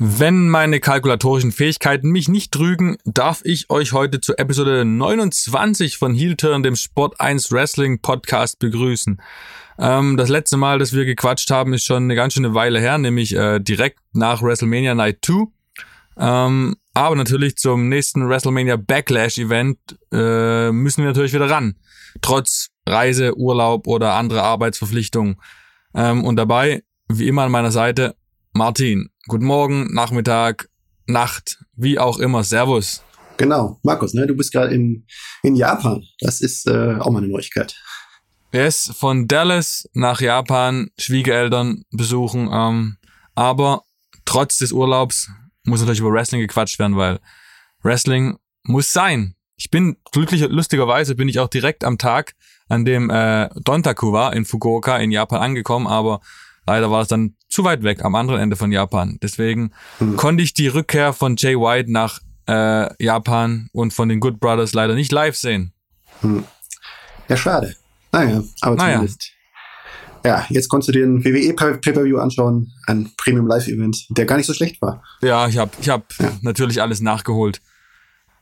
Wenn meine kalkulatorischen Fähigkeiten mich nicht trügen, darf ich euch heute zur Episode 29 von Heel Turn, dem Sport 1 Wrestling Podcast begrüßen. Ähm, das letzte Mal, dass wir gequatscht haben, ist schon eine ganz schöne Weile her, nämlich äh, direkt nach WrestleMania Night 2. Ähm, aber natürlich zum nächsten WrestleMania Backlash Event äh, müssen wir natürlich wieder ran. Trotz Reise, Urlaub oder andere Arbeitsverpflichtungen. Ähm, und dabei, wie immer an meiner Seite, Martin. Guten Morgen, Nachmittag, Nacht, wie auch immer. Servus. Genau, Markus, ne, du bist gerade in, in Japan. Das ist äh, auch mal eine Neuigkeit. Yes, von Dallas nach Japan, Schwiegereltern besuchen. Ähm, aber trotz des Urlaubs muss natürlich über Wrestling gequatscht werden, weil Wrestling muss sein. Ich bin glücklich, lustigerweise bin ich auch direkt am Tag, an dem äh, Dontaku war in Fukuoka in Japan angekommen, aber leider war es dann zu weit weg am anderen Ende von Japan. Deswegen hm. konnte ich die Rückkehr von Jay White nach äh, Japan und von den Good Brothers leider nicht live sehen. Hm. Ja, schade. Naja, aber naja. zumindest. Ja, jetzt konntest du dir ein WWE Pay-Per-View anschauen, ein Premium Live-Event, der gar nicht so schlecht war. Ja, ich habe ich hab ja. natürlich alles nachgeholt.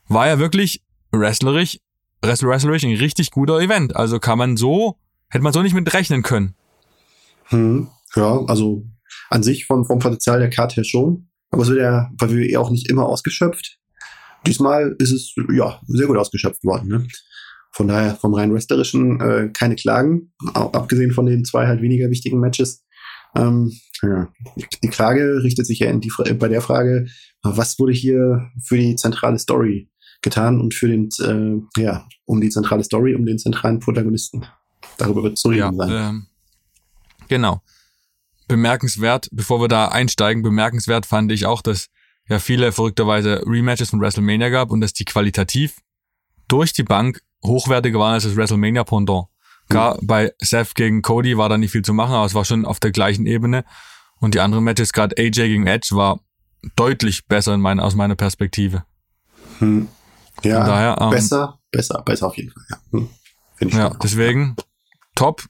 War ja wirklich wrestlerisch, wrestlerisch ein richtig guter Event. Also kann man so, hätte man so nicht mit rechnen können. Hm, ja, also an sich vom, vom Potenzial der Karte her schon. Aber es wird ja bei WWE auch nicht immer ausgeschöpft. Diesmal ist es ja sehr gut ausgeschöpft worden. Ne? Von daher vom rein wrestlerischen äh, keine Klagen, abgesehen von den zwei halt weniger wichtigen Matches. Ähm, ja. Die Klage richtet sich ja in die, bei der Frage, was wurde hier für die zentrale Story getan und für den, äh, ja, um die zentrale Story, um den zentralen Protagonisten. Darüber wird zu reden ja, sein. Ähm, genau bemerkenswert, bevor wir da einsteigen, bemerkenswert fand ich auch, dass ja viele verrückterweise Rematches von WrestleMania gab und dass die qualitativ durch die Bank hochwertiger waren als das WrestleMania Pendant. Klar, mhm. bei Seth gegen Cody war da nicht viel zu machen, aber es war schon auf der gleichen Ebene. Und die anderen Matches, gerade AJ gegen Edge, war deutlich besser in mein, aus meiner Perspektive. Hm. Ja, daher, ähm, besser, besser, besser auf jeden Fall. Ja, hm. ich ja deswegen top.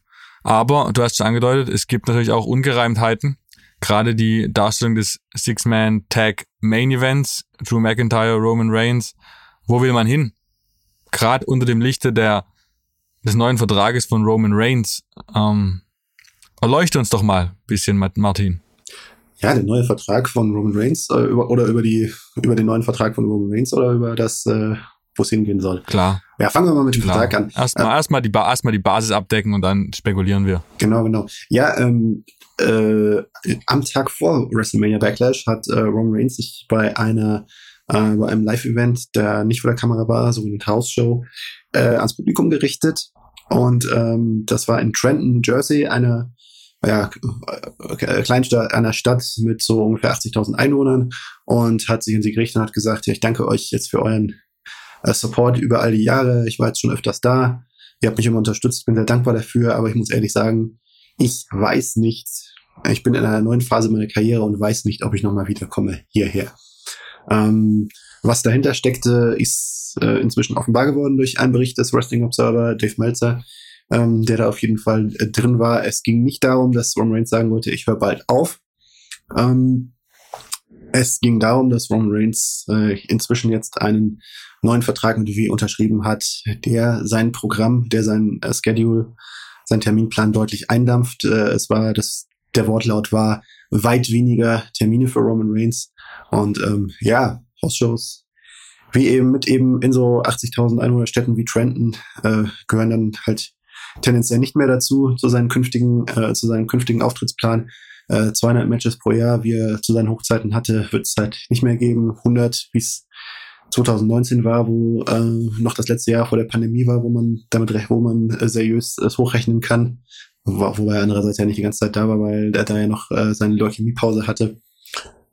Aber du hast schon angedeutet, es gibt natürlich auch Ungereimtheiten. Gerade die Darstellung des Six-Man-Tag Main Events, Drew McIntyre, Roman Reigns. Wo will man hin? Gerade unter dem Lichte der, des neuen Vertrages von Roman Reigns. Ähm, erleuchte uns doch mal ein bisschen, Martin. Ja, der neue Vertrag von Roman Reigns äh, über, oder über die über den neuen Vertrag von Roman Reigns oder über das äh, wo es hingehen soll. Klar. Ja, fangen wir mal mit dem Klar. Vertrag an. Erstmal, äh, erstmal, die, erstmal die Basis abdecken und dann spekulieren wir. Genau, genau. Ja, ähm, äh, am Tag vor WrestleMania Backlash hat äh, Roman Reigns sich bei einer äh, bei einem Live-Event, der nicht vor der Kamera war, so eine House-Show, äh, ans Publikum gerichtet. Und ähm, das war in Trenton, Jersey, eine ja, äh, Kleinstadt einer Stadt mit so ungefähr 80.000 Einwohnern und hat sich in sie gerichtet und hat gesagt, ja, ich danke euch jetzt für euren äh, Support über all die Jahre. Ich war jetzt schon öfters da. Ihr habt mich immer unterstützt. Ich bin sehr dankbar dafür. Aber ich muss ehrlich sagen, ich weiß nicht. Ich bin in einer neuen Phase meiner Karriere und weiß nicht, ob ich nochmal wiederkomme hierher. Ähm, was dahinter steckte, ist äh, inzwischen offenbar geworden durch einen Bericht des Wrestling Observer, Dave Meltzer, ähm, der da auf jeden Fall äh, drin war. Es ging nicht darum, dass Roman Reigns sagen wollte, ich höre bald auf. Ähm, es ging darum, dass Roman Reigns äh, inzwischen jetzt einen neuen Vertrag mit WWE unterschrieben hat, der sein Programm, der sein äh, Schedule, sein Terminplan deutlich eindampft. Äh, es war, das, der Wortlaut war weit weniger Termine für Roman Reigns und ähm, ja, Hausshows wie eben mit eben in so 80.000 Einwohnerstädten wie Trenton äh, gehören dann halt tendenziell nicht mehr dazu zu seinen künftigen äh, zu seinem künftigen Auftrittsplan. Äh, 200 Matches pro Jahr, wie er zu seinen Hochzeiten hatte, wird es halt nicht mehr geben. 100, wie es 2019 war, wo äh, noch das letzte Jahr vor der Pandemie war, wo man damit wo man äh, seriös es hochrechnen kann. Wo, wobei er andererseits ja nicht die ganze Zeit da war, weil er da ja noch äh, seine Leukämiepause hatte.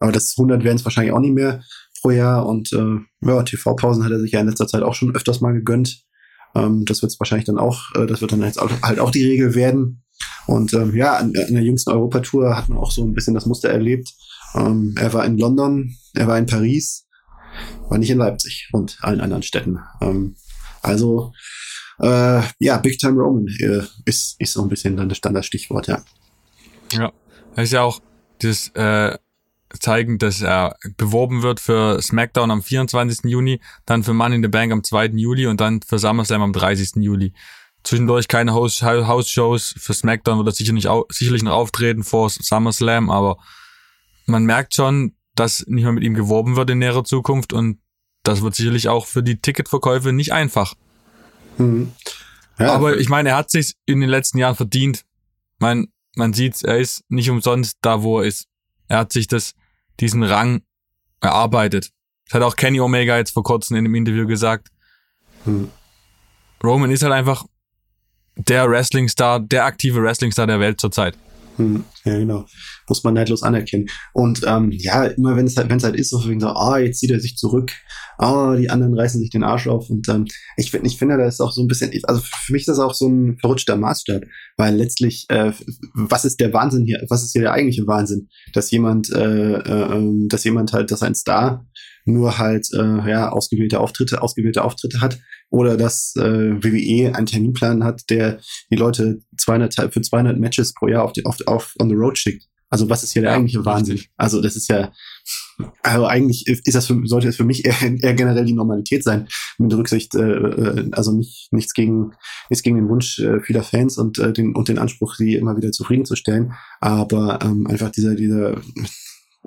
Aber das 100 werden es wahrscheinlich auch nicht mehr pro Jahr. Und äh, ja, TV-Pausen hat er sich ja in letzter Zeit auch schon öfters mal gegönnt. Ähm, das wird es wahrscheinlich dann auch, äh, das wird dann jetzt auch, halt auch die Regel werden. Und ähm, ja, an, an der jüngsten Europatour hat man auch so ein bisschen das Muster erlebt. Ähm, er war in London, er war in Paris, war nicht in Leipzig und allen anderen Städten. Ähm, also äh, ja, Big Time Roman äh, ist, ist so ein bisschen dann das Standardstichwort, ja. Ja, das ist ja auch das äh, zeigen, dass er beworben wird für SmackDown am 24. Juni, dann für Money in the Bank am 2. Juli und dann für SummerSlam am 30. Juli. Zwischendurch keine House-Shows. Für SmackDown wird er sicher nicht, sicherlich noch auftreten vor SummerSlam, aber man merkt schon, dass nicht mehr mit ihm geworben wird in näherer Zukunft und das wird sicherlich auch für die Ticketverkäufe nicht einfach. Mhm. Ja, aber ich meine, er hat sich in den letzten Jahren verdient. Man, man sieht, er ist nicht umsonst da, wo er ist. Er hat sich das, diesen Rang erarbeitet. Das hat auch Kenny Omega jetzt vor kurzem in einem Interview gesagt. Mhm. Roman ist halt einfach der Wrestling-Star, der aktive Wrestling-Star der Welt zurzeit. Hm, ja, genau. Muss man neidlos anerkennen. Und ähm, ja, immer wenn es halt, wenn es halt ist, so wegen so, ah, jetzt zieht er sich zurück, ah, die anderen reißen sich den Arsch auf. Und ähm, ich finde, ich finde, da ist auch so ein bisschen, also für mich ist das auch so ein verrutschter Maßstab, weil letztlich, äh, was ist der Wahnsinn hier? Was ist hier der eigentliche Wahnsinn? Dass jemand, äh, äh, ähm, dass jemand halt, dass ein Star nur halt äh, ja ausgewählte Auftritte, ausgewählte Auftritte hat oder dass äh, WWE einen Terminplan hat, der die Leute 200 für 200 Matches pro Jahr auf, die, auf, auf on the road schickt. Also was ist hier der ja, eigentliche Wahnsinn? Also das ist ja also eigentlich ist das für, sollte es für mich eher, eher generell die Normalität sein, mit Rücksicht, äh, äh, also nicht, nichts gegen, nichts gegen den Wunsch äh, vieler Fans und, äh, den, und den Anspruch, sie immer wieder zufriedenzustellen, aber ähm, einfach dieser, dieser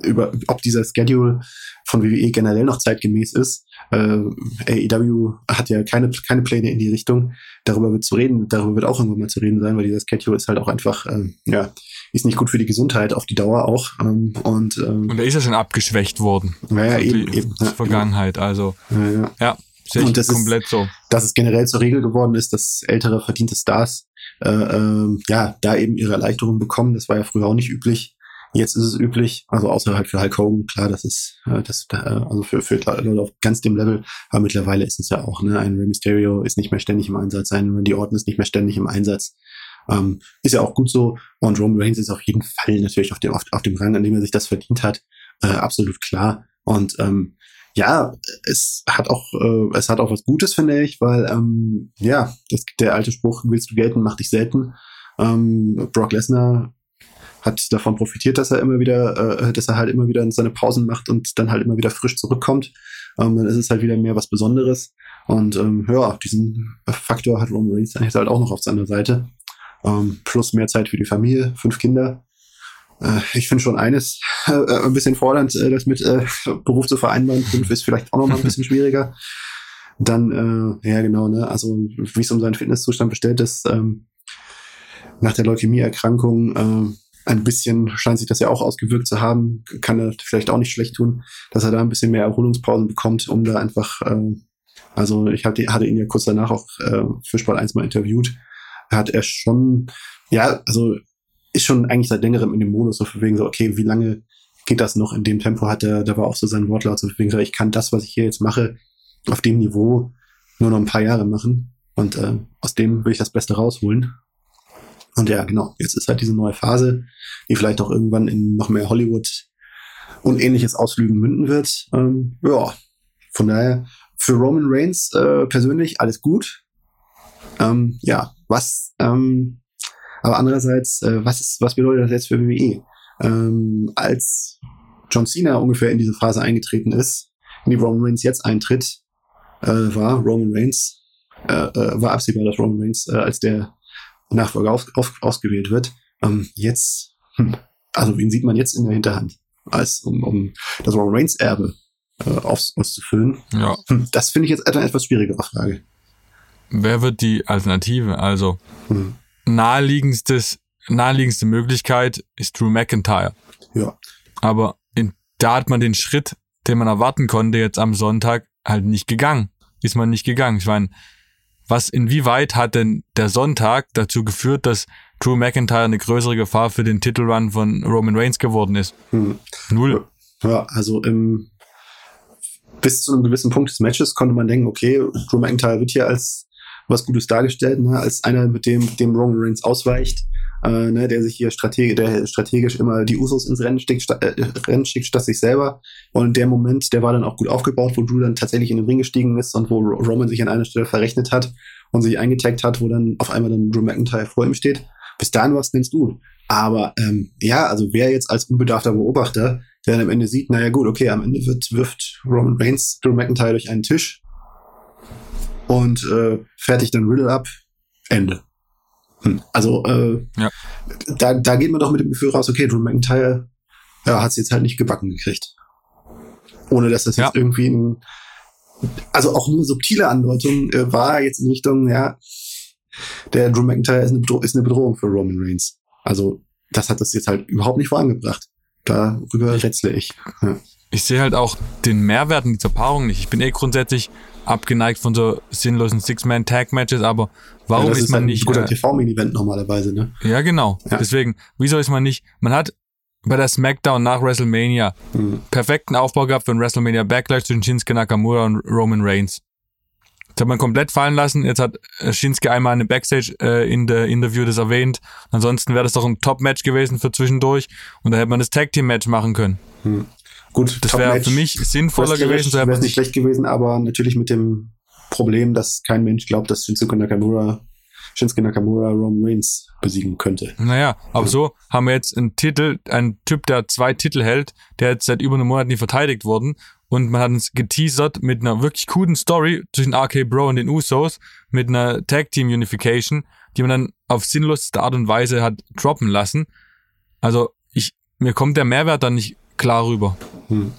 über, ob dieser Schedule von WWE generell noch zeitgemäß ist. Äh, AEW hat ja keine, keine Pläne in die Richtung. Darüber wird zu reden, darüber wird auch irgendwann mal zu reden sein, weil dieser Schedule ist halt auch einfach, äh, ja, ist nicht gut für die Gesundheit auf die Dauer auch. Ähm, und, ähm, und er ist ja schon abgeschwächt worden. Ja, ja eben, eben. Ja, Vergangenheit, also. Ja, ja. ja sehe ich und das komplett ist, so. Dass es generell zur Regel geworden ist, dass ältere verdiente Stars äh, äh, ja da eben ihre Erleichterung bekommen. Das war ja früher auch nicht üblich. Jetzt ist es üblich, also außer halt für Hulk Hogan, klar, das ist, äh, das, äh, also für, für Leute auf ganz dem Level, aber mittlerweile ist es ja auch, ne, ein Rey Mysterio ist nicht mehr ständig im Einsatz, ein Randy Orton ist nicht mehr ständig im Einsatz. Ähm, ist ja auch gut so. Und Roman Reigns ist auf jeden Fall natürlich auf dem, auf, auf dem Rang, an dem er sich das verdient hat, äh, absolut klar. Und ähm, ja, es hat auch, äh, es hat auch was Gutes, finde ich, weil ähm, ja, das, der alte Spruch, willst du gelten, mach dich selten. Ähm, Brock Lesnar hat davon profitiert, dass er immer wieder, äh, dass er halt immer wieder seine Pausen macht und dann halt immer wieder frisch zurückkommt. Ähm, dann ist es halt wieder mehr was Besonderes. Und ähm, ja, diesen Faktor hat Roman Reigns eigentlich halt auch noch auf seiner Seite. Ähm, plus mehr Zeit für die Familie, fünf Kinder. Äh, ich finde schon eines äh, ein bisschen fordernd, äh, das mit äh, Beruf zu vereinbaren. Fünf ist vielleicht auch noch mal ein bisschen schwieriger. Dann, äh, ja genau, ne, also wie es um seinen Fitnesszustand bestellt ist, ähm, nach der Leukämieerkrankung, äh, ein bisschen scheint sich das ja auch ausgewirkt zu haben, kann er vielleicht auch nicht schlecht tun, dass er da ein bisschen mehr Erholungspausen bekommt, um da einfach, äh, also ich hatte, hatte ihn ja kurz danach auch äh, für Sport 1 mal interviewt, hat er schon, ja, also ist schon eigentlich seit längerem in dem Modus, so für wegen so, okay, wie lange geht das noch in dem Tempo, hat er, da war auch so sein Wortlaut, so für wegen so, ich kann das, was ich hier jetzt mache, auf dem Niveau nur noch ein paar Jahre machen und äh, aus dem will ich das Beste rausholen und ja, genau, jetzt ist halt diese neue Phase, die vielleicht auch irgendwann in noch mehr Hollywood und ähnliches Ausflügen münden wird. Ähm, ja, von daher für Roman Reigns äh, persönlich alles gut. Ähm, ja, was, ähm, aber andererseits, äh, was ist, was bedeutet das jetzt für WWE? Ähm, als John Cena ungefähr in diese Phase eingetreten ist, in die Roman Reigns jetzt eintritt, äh, war Roman Reigns, äh, äh, war absehbar, dass Roman Reigns äh, als der Nachfolger auf, auf, ausgewählt wird. Ähm, jetzt, hm, also wen sieht man jetzt in der Hinterhand, als um, um das Roman Reigns Erbe äh, aus, auszufüllen? Ja. Hm, das finde ich jetzt eine etwas schwierigere Frage. Wer wird die Alternative? Also hm. naheliegendstes, naheliegendste Möglichkeit ist Drew McIntyre. Ja. Aber in, da hat man den Schritt, den man erwarten konnte, jetzt am Sonntag halt nicht gegangen. Ist man nicht gegangen. Ich meine, was inwieweit hat denn der Sonntag dazu geführt, dass Drew McIntyre eine größere Gefahr für den Titelrun von Roman Reigns geworden ist? Hm. Null. Ja, also im, bis zu einem gewissen Punkt des Matches konnte man denken, okay, Drew McIntyre wird hier als was Gutes dargestellt, ne? als einer, mit dem, dem Roman Reigns ausweicht äh, ne, der sich hier strategisch, der strategisch immer die Usos ins Rennen schickt, äh, Rennen schickt statt sich selber. Und der Moment, der war dann auch gut aufgebaut, wo Drew dann tatsächlich in den Ring gestiegen ist und wo Roman sich an einer Stelle verrechnet hat und sich eingetaggt hat, wo dann auf einmal dann Drew McIntyre vor ihm steht. Bis dahin war es ganz gut. Aber ähm, ja, also wer jetzt als unbedarfter Beobachter, der dann am Ende sieht, naja gut, okay, am Ende wird, wirft Roman Reigns Drew McIntyre durch einen Tisch und äh, fertigt dann Riddle ab, Ende. Hm. Also äh, ja. da, da geht man doch mit dem Gefühl raus, okay, Drew McIntyre ja, hat es jetzt halt nicht gebacken gekriegt. Ohne dass das ja. jetzt irgendwie ein, also auch nur subtile Andeutung äh, war jetzt in Richtung, ja, der Drew McIntyre ist eine, Bedro ist eine Bedrohung für Roman Reigns. Also das hat das jetzt halt überhaupt nicht vorangebracht. Darüber rätsle ich. Ja. Ich sehe halt auch den Mehrwert in dieser Paarung nicht. Ich bin eh grundsätzlich abgeneigt von so sinnlosen Six-Man-Tag-Matches, aber warum ja, ist, ist man nicht. Ein guter äh, TV-Main-Event normalerweise, ne? Ja, genau. Ja. Deswegen, wieso ist man nicht. Man hat bei der SmackDown nach WrestleMania mhm. perfekten Aufbau gehabt für ein WrestleMania Backlash zwischen Shinsuke Nakamura und Roman Reigns. Das hat man komplett fallen lassen. Jetzt hat äh, Shinsuke einmal in einem Backstage äh, in der Interview das erwähnt. Ansonsten wäre das doch ein Top-Match gewesen für zwischendurch und da hätte man das Tag-Team-Match machen können. Hm. Gut, das wäre für mich sinnvoller gewesen. Wäre es nicht schlecht gewesen, aber natürlich mit dem Problem, dass kein Mensch glaubt, dass Shinsuke Nakamura Shinsuke Nakamura Roman Reigns besiegen könnte. Naja, aber ja. so haben wir jetzt einen Titel, einen Typ, der zwei Titel hält, der jetzt seit über einem Monat nie verteidigt worden und man hat uns geteasert mit einer wirklich coolen Story zwischen RK Bro und den Usos, mit einer Tag Team Unification, die man dann auf sinnloseste Art und Weise hat droppen lassen. Also ich, mir kommt der Mehrwert dann nicht klar rüber. Hm.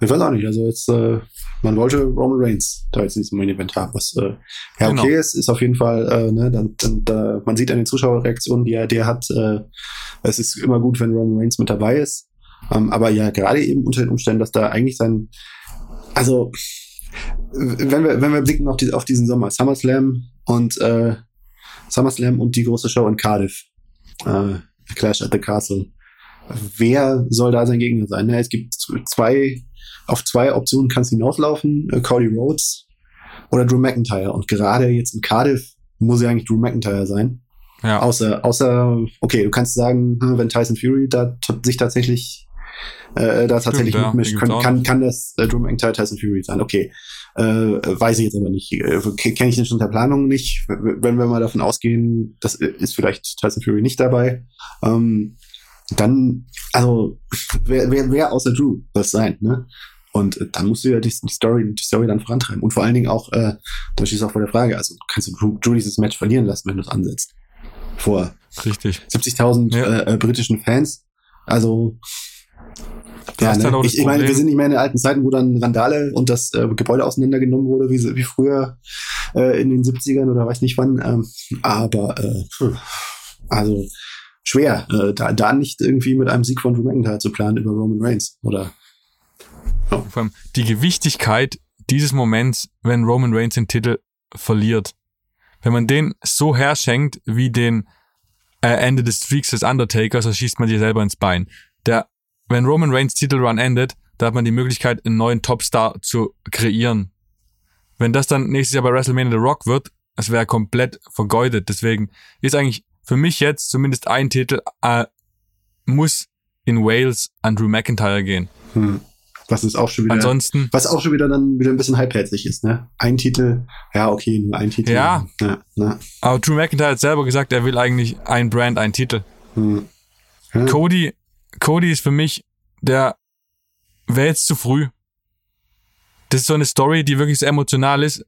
Ich weiß auch nicht. Also jetzt, äh, man wollte Roman Reigns da jetzt in diesem Main Event haben, was äh, ja okay genau. ist, ist auf jeden Fall, äh, ne, dann, dann, da, man sieht an den Zuschauerreaktionen, die er, die er hat, äh, es ist immer gut, wenn Roman Reigns mit dabei ist. Ähm, aber ja, gerade eben unter den Umständen, dass da eigentlich sein, also wenn wir, wenn wir blicken auf, die, auf diesen Sommer, SummerSlam und äh, SummerSlam und die große Show in Cardiff, äh, Clash at the Castle. Wer soll da sein Gegner sein? Ja, es gibt zwei, auf zwei Optionen kann es hinauslaufen, äh, Cody Rhodes oder Drew McIntyre. Und gerade jetzt in Cardiff muss ja eigentlich Drew McIntyre sein. Ja. Außer, außer, okay, du kannst sagen, hm, wenn Tyson Fury da sich tatsächlich äh, da tatsächlich Stimmt, mitmischt, kann, kann, kann das äh, Drew McIntyre Tyson Fury sein. Okay, äh, weiß ich jetzt aber nicht. Äh, Kenne ich den schon der Planung nicht. Wenn wir mal davon ausgehen, das ist vielleicht Tyson Fury nicht dabei, ähm, dann, also, wer, wer, wer außer Drew soll es sein, ne? Und äh, dann musst du ja die, die, Story, die Story dann vorantreiben. Und vor allen Dingen auch, äh, da steht auch vor der Frage, also kannst du Drew, Drew dieses Match verlieren lassen, wenn du es ansetzt. Vor Richtig. 70.000 ja. äh, äh, britischen Fans. Also ja, ne? ich, ich meine, wir sind nicht mehr in den alten Zeiten, wo dann Randale und das äh, Gebäude auseinandergenommen wurde, wie, wie früher äh, in den 70ern oder weiß nicht wann. Ähm, aber äh, also schwer, äh, da, da nicht irgendwie mit einem Sieg von Drew McIntyre zu planen über Roman Reigns. Oder ja. Vor allem die Gewichtigkeit dieses Moments, wenn Roman Reigns den Titel verliert. Wenn man den so herschenkt wie den äh, Ende des Streaks des Undertakers, so schießt man sich selber ins Bein. Der wenn Roman Reigns Titelrun endet, da hat man die Möglichkeit, einen neuen Topstar zu kreieren. Wenn das dann nächstes Jahr bei WrestleMania The Rock wird, das wäre komplett vergeudet. Deswegen ist eigentlich für mich jetzt zumindest ein Titel äh, muss in Wales an Drew McIntyre gehen. Hm. Was ist auch schon wieder, Ansonsten, was auch schon wieder dann wieder ein bisschen halbherzig ist, ne? Ein Titel, ja, okay, nur ein Titel. Ja. ja, ja. Aber Drew McIntyre hat selber gesagt, er will eigentlich ein Brand, ein Titel. Hm. Ja. Cody Cody ist für mich der, wäre jetzt zu früh. Das ist so eine Story, die wirklich so emotional ist.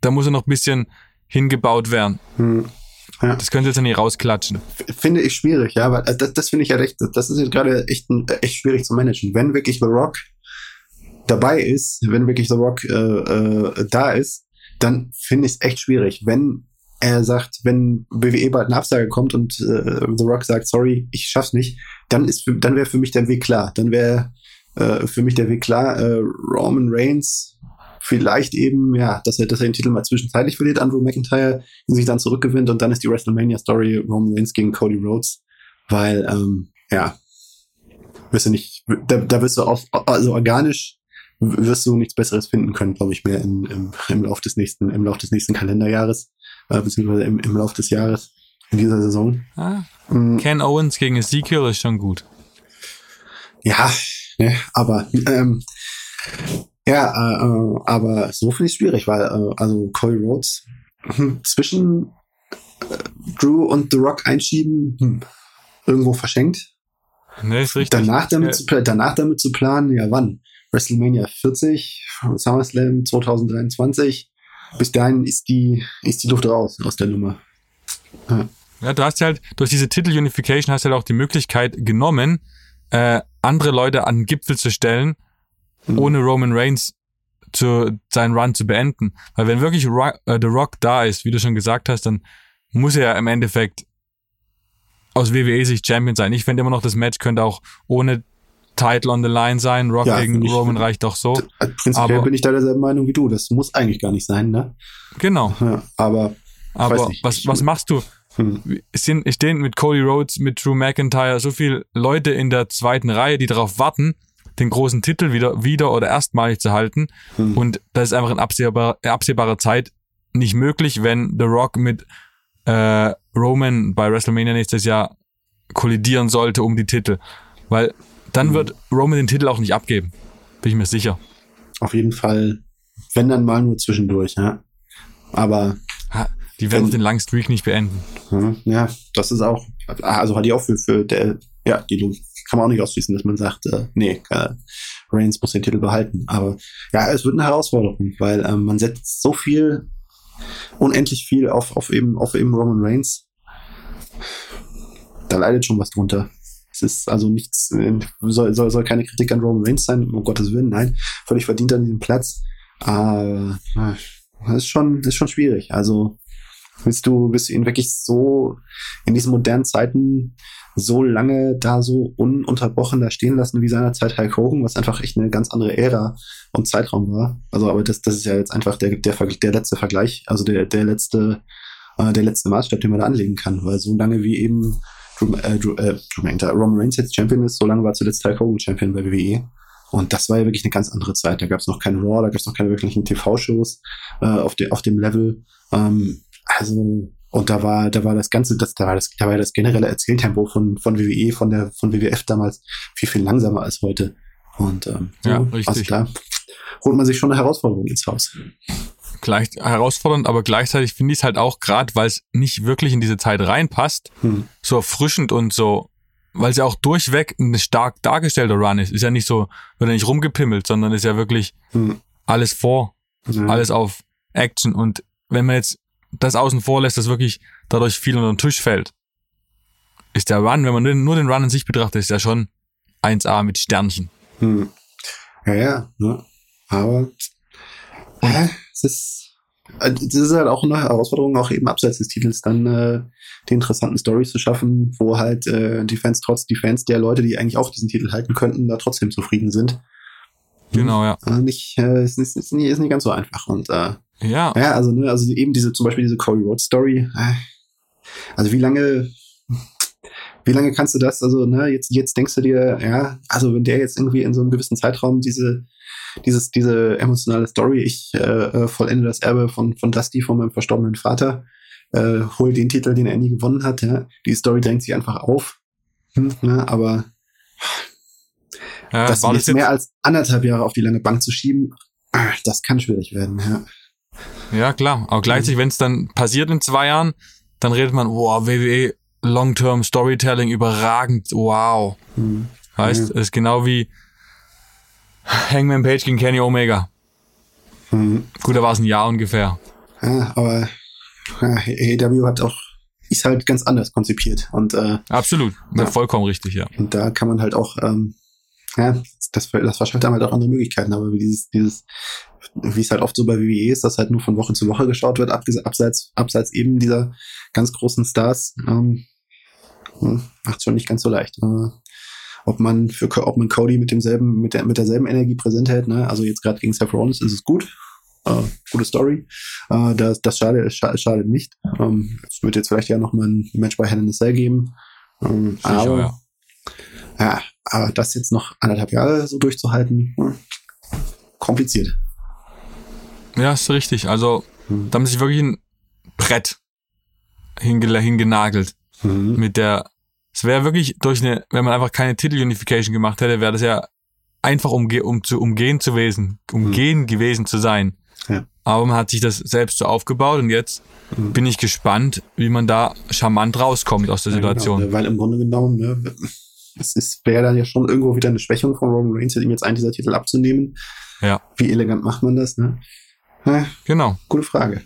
Da muss er noch ein bisschen hingebaut werden. Hm. Ja. Das könnte jetzt ja nicht rausklatschen. Finde ich schwierig, ja, weil äh, das, das finde ich ja echt, das ist jetzt gerade echt, echt schwierig zu managen. Wenn wirklich The Rock dabei ist, wenn wirklich The Rock äh, äh, da ist, dann finde ich es echt schwierig. Wenn er sagt, wenn WWE bald eine Absage kommt und äh, The Rock sagt, sorry, ich schaff's nicht, dann ist für, dann wäre für mich der Weg klar. Dann wäre äh, für mich der Weg klar, äh, Roman Reigns vielleicht eben, ja, dass er, dass er den Titel mal zwischenzeitlich verliert, Andrew McIntyre, ihn sich dann zurückgewinnt und dann ist die WrestleMania-Story Roman Reigns gegen Cody Rhodes, weil, ähm, ja, wirst du nicht, da, da wirst du auch, also organisch wirst du nichts Besseres finden können, glaube ich, mehr im, im, im Lauf des nächsten, im Lauf des nächsten Kalenderjahres äh, beziehungsweise im, im Laufe des Jahres in dieser Saison. Ah, mhm. Ken Owens gegen Ezekiel ist schon gut. Ja, ne, aber ähm, ja, äh, äh aber so finde ich es schwierig, weil äh, also Cody Rhodes hm, zwischen äh, Drew und The Rock einschieben, hm, irgendwo verschenkt. Nee, ist richtig. Danach damit, zu, danach damit zu planen, ja wann? WrestleMania 40, SummerSlam 2023. Bis dahin ist die, ist die Luft raus aus der Nummer. Ja. ja, du hast halt durch diese Titel-Unification hast du halt auch die Möglichkeit genommen, äh, andere Leute an den Gipfel zu stellen, mhm. ohne Roman Reigns zu, seinen Run zu beenden. Weil wenn wirklich Rock, äh, The Rock da ist, wie du schon gesagt hast, dann muss er ja im Endeffekt aus WWE-Sicht Champion sein. Ich finde immer noch, das Match könnte auch ohne Title on the line sein. Rock ja, gegen Roman reicht doch so. Prinzipiell aber, bin ich da derselben Meinung wie du. Das muss eigentlich gar nicht sein, ne? Genau. Ja, aber aber was, was machst du? Hm. Sind, stehen mit Cody Rhodes, mit Drew McIntyre so viele Leute in der zweiten Reihe, die darauf warten, den großen Titel wieder, wieder oder erstmalig zu halten. Hm. Und das ist einfach in absehbar, absehbarer Zeit nicht möglich, wenn The Rock mit äh, Roman bei WrestleMania nächstes Jahr kollidieren sollte um die Titel. Weil dann hm. wird Roman den Titel auch nicht abgeben. Bin ich mir sicher. Auf jeden Fall, wenn dann mal nur zwischendurch, ja. Aber die werden den langen Streak nicht beenden. Ja, das ist auch, also hat die auch für, für der, ja, die kann man auch nicht ausschließen, dass man sagt, äh, nee, äh, Reigns muss den Titel behalten. Aber ja, es wird eine Herausforderung, weil ähm, man setzt so viel, unendlich viel auf, auf eben, auf eben Roman Reigns. Da leidet schon was drunter. Es ist also nichts, äh, soll, soll, soll keine Kritik an Roman Reigns sein, um Gottes Willen, nein, völlig verdient an diesem Platz. Äh, das ist schon, das ist schon schwierig. Also Willst du, willst du ihn wirklich so in diesen modernen Zeiten so lange da so ununterbrochen da stehen lassen wie seinerzeit Hulk Hogan, was einfach echt eine ganz andere Ära und Zeitraum war. Also, aber das, das ist ja jetzt einfach der, der, der letzte Vergleich, also der, der letzte, äh, der letzte Maßstab, den man da anlegen kann, weil so lange wie eben Drew, äh, Drew, äh, Drew Roman Reigns jetzt Champion ist, so lange war zuletzt Hulk Hogan Champion bei WWE. Und das war ja wirklich eine ganz andere Zeit. Da gab es noch keinen Raw, da gab es noch keine wirklichen TV-Shows äh, auf, de, auf dem Level. Ähm, also, und da war, da war das ganze, das, da war das, da war das generelle Erzähltempo von, von WWE, von der, von WWF damals viel, viel langsamer als heute. Und ähm, so, ja, richtig. Also da holt man sich schon eine Herausforderung ins Haus. Gleich herausfordernd, aber gleichzeitig finde ich es halt auch gerade, weil es nicht wirklich in diese Zeit reinpasst, hm. so erfrischend und so, weil es ja auch durchweg ein stark dargestellter Run ist. Ist ja nicht so, wird ja nicht rumgepimmelt, sondern ist ja wirklich hm. alles vor, ja. alles auf Action. Und wenn man jetzt das außen vor lässt, dass wirklich dadurch viel unter den Tisch fällt, ist der Run, wenn man nur den Run in sich betrachtet, ist ja schon 1A mit Sternchen. Hm. Ja, ja, ne? aber äh, es ist, äh, es ist halt auch eine Herausforderung, auch eben abseits des Titels dann äh, die interessanten Stories zu schaffen, wo halt äh, die Fans trotz die Fans der Leute, die eigentlich auch diesen Titel halten könnten, da trotzdem zufrieden sind. Genau, ja. Äh, nicht, äh, ist, ist, ist, nie, ist nicht ganz so einfach und äh, ja. Ja, also, ne, also eben diese, zum Beispiel diese Corey Road Story. Äh, also wie lange, wie lange kannst du das, also, ne, jetzt, jetzt denkst du dir, ja, also wenn der jetzt irgendwie in so einem gewissen Zeitraum diese, dieses, diese emotionale Story, ich äh, äh, vollende das Erbe von, von Dusty, von meinem verstorbenen Vater, äh, hol den Titel, den er nie gewonnen hat, ja. Die Story drängt sich einfach auf. Hm, ne, aber ja, das jetzt mehr als anderthalb Jahre auf die lange Bank zu schieben, ah, das kann schwierig werden, ja. Ja, klar. Aber gleichzeitig, wenn es dann passiert in zwei Jahren, dann redet man, wow, WWE Long-Term Storytelling überragend, wow. Mhm. Heißt, mhm. ist genau wie Hangman Page gegen Kenny Omega. Mhm. Gut, da war es ein Jahr ungefähr. Ja, aber ja, AEW hat auch, ist halt ganz anders konzipiert. Und, äh, Absolut, ja. vollkommen richtig, ja. Und da kann man halt auch, ähm, ja, das, das verschafft einem halt auch andere Möglichkeiten, aber dieses, dieses wie es halt oft so bei WWE ist, dass halt nur von Woche zu Woche geschaut wird, abseits, abseits eben dieser ganz großen Stars, ähm, hm, macht schon nicht ganz so leicht. Äh, ob man für ob man Cody mit demselben, mit der mit derselben Energie präsent hält, ne? Also jetzt gerade gegen Seth Rollins ist es gut. Äh, gute Story. Äh, das, das schadet, schadet nicht. Ähm, es wird jetzt vielleicht ja noch mal ein Match bei a Cell geben. Ähm, Sicher, aber, ja. ja. aber das jetzt noch anderthalb Jahre so durchzuhalten, hm, kompliziert. Ja, ist richtig. Also, mhm. da haben sie sich wirklich ein Brett hingenagelt. Mhm. Mit der, es wäre wirklich durch eine, wenn man einfach keine Titel-Unification gemacht hätte, wäre das ja einfach umge um zu umgehen zu wesen, umgehen mhm. gewesen zu sein. Ja. aber man hat sich das selbst so aufgebaut und jetzt mhm. bin ich gespannt, wie man da charmant rauskommt aus der Situation. Ja, genau, weil im Grunde genommen, ne, es ist, wäre dann ja schon irgendwo wieder eine Schwächung von Roman Reigns, ihm jetzt einen dieser Titel abzunehmen. Ja. Wie elegant macht man das, ne? Ja, genau. Gute Frage.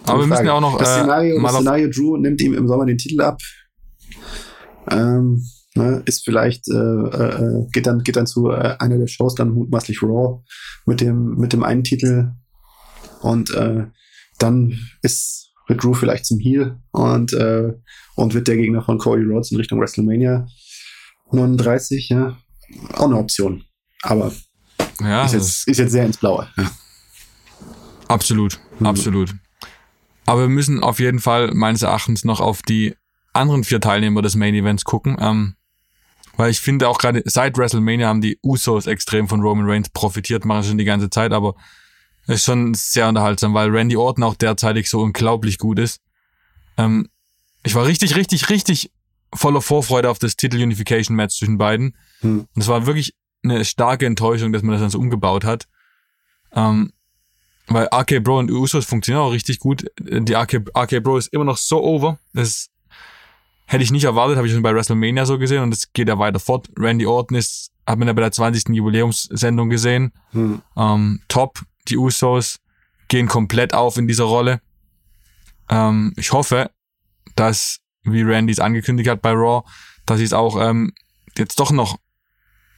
Gute aber wir müssen ja auch noch. Das Szenario, äh, das Szenario Drew nimmt ihm im Sommer den Titel ab. Ähm, ne, ist vielleicht, äh, äh, geht dann, geht dann zu äh, einer der Shows dann mutmaßlich Raw mit dem, mit dem einen Titel. Und äh, dann ist wird Drew vielleicht zum Heel und, äh, und wird der Gegner von Cody Rhodes in Richtung WrestleMania 39, ja. Auch eine Option. Aber ja, ist, jetzt, ist jetzt sehr ins Blaue. Ja. Absolut, mhm. absolut. Aber wir müssen auf jeden Fall meines Erachtens noch auf die anderen vier Teilnehmer des Main Events gucken. Ähm, weil ich finde auch gerade seit WrestleMania haben die Usos extrem von Roman Reigns profitiert, machen schon die ganze Zeit, aber es ist schon sehr unterhaltsam, weil Randy Orton auch derzeitig so unglaublich gut ist. Ähm, ich war richtig, richtig, richtig voller Vorfreude auf das Titel Unification Match zwischen beiden. Hm. Und es war wirklich eine starke Enttäuschung, dass man das dann so umgebaut hat. Ähm, weil RK Bro und Usos funktionieren auch richtig gut. Die RK, RK Bro ist immer noch so over. Das Hätte ich nicht erwartet, habe ich schon bei WrestleMania so gesehen und es geht ja weiter fort. Randy Orton ist, hat man ja bei der 20. Jubiläumssendung gesehen. Hm. Ähm, top, die Usos gehen komplett auf in dieser Rolle. Ähm, ich hoffe, dass, wie Randy es angekündigt hat bei Raw, dass sie es auch ähm, jetzt doch noch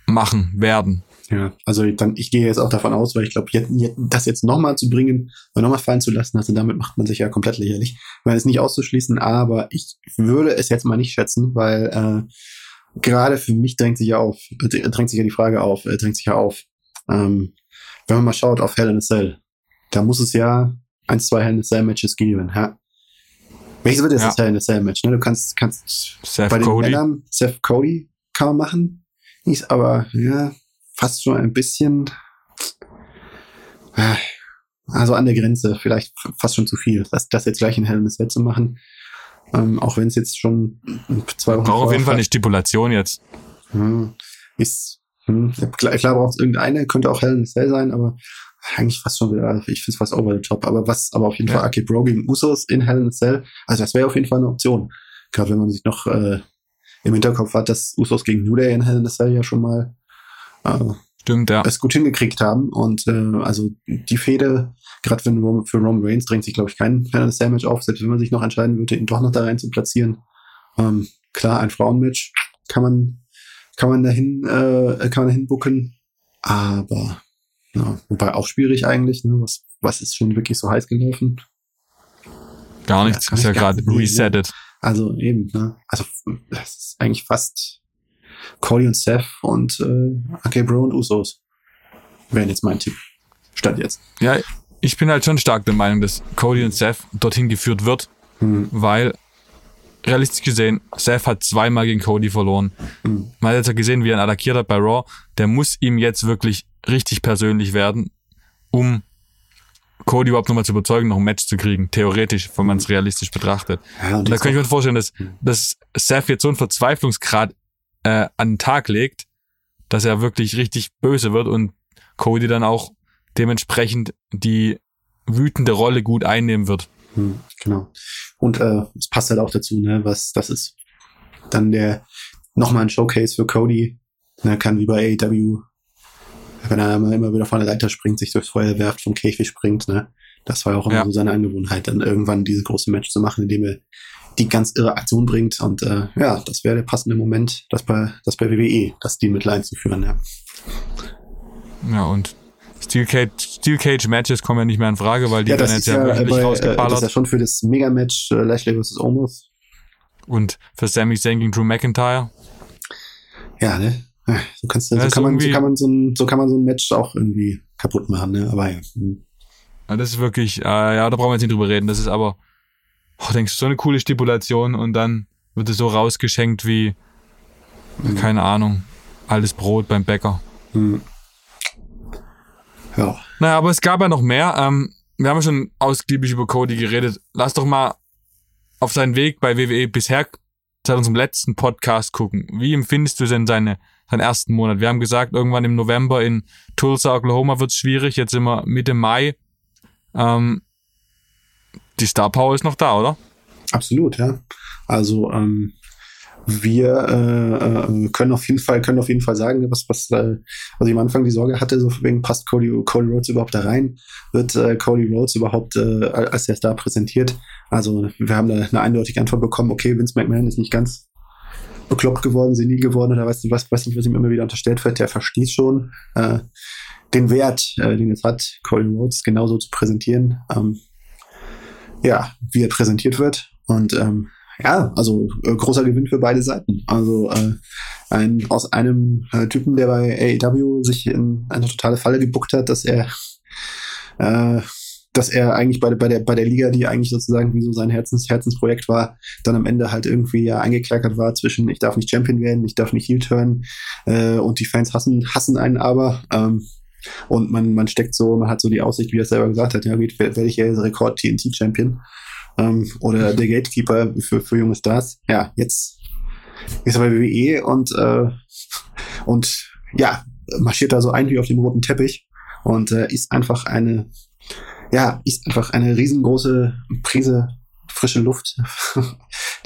machen werden. Ja, also dann, ich gehe jetzt auch davon aus, weil ich glaube, das jetzt nochmal zu bringen und nochmal fallen zu lassen, also damit macht man sich ja komplett lächerlich. Weil es nicht auszuschließen, aber ich würde es jetzt mal nicht schätzen, weil äh, gerade für mich drängt sich ja auf, drängt sich ja die Frage auf, äh, drängt sich ja auf, ähm, wenn man mal schaut auf Hell in a Cell, da muss es ja ein, zwei Hell in a Cell Matches geben. Ja? Welches wird jetzt ja. das Hell in a Cell Match? Ne? Du kannst, kannst Seth bei den Cody. Männern Seth Cody kann man machen. Ist aber, ja, fast schon ein bisschen, äh, also an der Grenze, vielleicht fast schon zu viel, das, das jetzt gleich in Hell in a Cell zu machen. Ähm, auch wenn es jetzt schon zwei Wochen Braucht auf jeden Fall eine Stipulation jetzt. Hm, ist, hm, klar, klar braucht es irgendeine, könnte auch Hell in a Cell sein, aber eigentlich fast schon wieder, ich finde es fast over the top. Aber was, aber auf jeden ja. Fall Arcade Bro gegen Usos in Hell in a Cell, also das wäre auf jeden Fall eine Option. Gerade wenn man sich noch äh, im Hinterkopf hat, dass Usos gegen New Day in Hell in a Cell ja schon mal äh, Stimmt, ja. es gut hingekriegt haben. Und äh, also die Fehde, gerade wenn für Roman Reigns drängt sich, glaube ich, kein Final Sandwich auf, selbst wenn man sich noch entscheiden würde, ihn doch noch da rein zu platzieren. Ähm, klar, ein Frauenmatch kann man, kann man dahin, äh, kann man dahin bucken. Aber ja, wobei auch schwierig eigentlich, ne? Was, was ist schon wirklich so heiß gelaufen? Gar nichts, ja, ist ja gerade resettet. Also eben, ne? Also das ist eigentlich fast Cody und Seth und äh, AK Bro und Usos wären jetzt mein Tipp. Stand jetzt. Ja, ich bin halt schon stark der Meinung, dass Cody und Seth dorthin geführt wird, hm. weil realistisch gesehen, Seth hat zweimal gegen Cody verloren. Hm. Man hat jetzt ja gesehen, wie er ihn attackiert hat bei Raw. Der muss ihm jetzt wirklich richtig persönlich werden, um Cody überhaupt nochmal zu überzeugen, noch ein Match zu kriegen. Theoretisch, wenn man es realistisch betrachtet. Ja, da kann ich mir vorstellen, dass, hm. dass Seth jetzt so einen Verzweiflungsgrad äh, an den Tag legt, dass er wirklich richtig böse wird und Cody dann auch dementsprechend die wütende Rolle gut einnehmen wird. Hm, genau. Und äh, es passt halt auch dazu, ne, was das ist dann der nochmal ein Showcase für Cody. Er kann wie bei AEW, wenn er immer wieder von der Leiter springt, sich durchs Feuer werft, vom Käfig springt, ne? Das war auch immer ja. so seine Angewohnheit, dann irgendwann dieses große Match zu machen, indem er die ganz irre Aktion bringt. Und äh, ja, das wäre der passende Moment, das bei, das bei WWE, das Deal mit einzuführen, ja. Ja, und Steel Cage, Steel Cage Matches kommen ja nicht mehr in Frage, weil die ja, werden jetzt ja, ja bei, rausgeballert. Äh, das ist ja schon für das Mega-Match äh, Lashley vs. Omos. Und für Sami Zayn gegen Drew McIntyre. Ja, ne? So, kannst du, so, kann man, so, kann man so, ein, so kann man so ein Match auch irgendwie kaputt machen, ne? Aber ja. Hm. ja das ist wirklich, äh, ja, da brauchen wir jetzt nicht drüber reden. Das ist aber oh, denkst du, so eine coole Stipulation und dann wird es so rausgeschenkt wie, mhm. keine Ahnung, altes Brot beim Bäcker. Mhm. Ja. Naja, aber es gab ja noch mehr. Ähm, wir haben ja schon ausgiebig über Cody geredet. Lass doch mal auf seinen Weg bei WWE bisher seit unserem letzten Podcast gucken. Wie empfindest du denn seine, seinen ersten Monat? Wir haben gesagt, irgendwann im November in Tulsa, Oklahoma wird es schwierig. Jetzt sind wir Mitte Mai. ähm, die Star Power ist noch da, oder? Absolut, ja. Also ähm, wir äh, äh, können auf jeden Fall können auf jeden Fall sagen, was was äh, was ich am Anfang die Sorge hatte, so wegen passt Cody, Cody Rhodes überhaupt da rein, wird äh, Cody Rhodes überhaupt äh, als der Star präsentiert. Also wir haben da eine eindeutige Antwort bekommen. Okay, Vince McMahon ist nicht ganz bekloppt geworden, senil geworden oder weiß was, weiß nicht, was ihm immer wieder unterstellt wird. Der versteht schon äh, den Wert, äh, den es hat, Cody Rhodes genauso zu präsentieren. Ähm, ja, wie er präsentiert wird und ähm, ja, also äh, großer Gewinn für beide Seiten. Also äh, ein, aus einem äh, Typen, der bei AEW sich in eine totale Falle gebuckt hat, dass er äh, dass er eigentlich bei, bei, der, bei der Liga, die eigentlich sozusagen wie so sein Herzens, Herzensprojekt war, dann am Ende halt irgendwie ja eingeklackert war zwischen ich darf nicht Champion werden, ich darf nicht Heel turn äh, und die Fans hassen, hassen einen aber. Ähm, und man, man steckt so, man hat so die Aussicht, wie er selber gesagt hat, ja, werde ich ja Rekord-TNT-Champion ähm, oder der Gatekeeper für, für junge Stars. Ja, jetzt ist er bei WWE und, äh, und ja, marschiert da so ein wie auf dem roten Teppich und äh, ist einfach eine, ja, ist einfach eine riesengroße Prise frische Luft,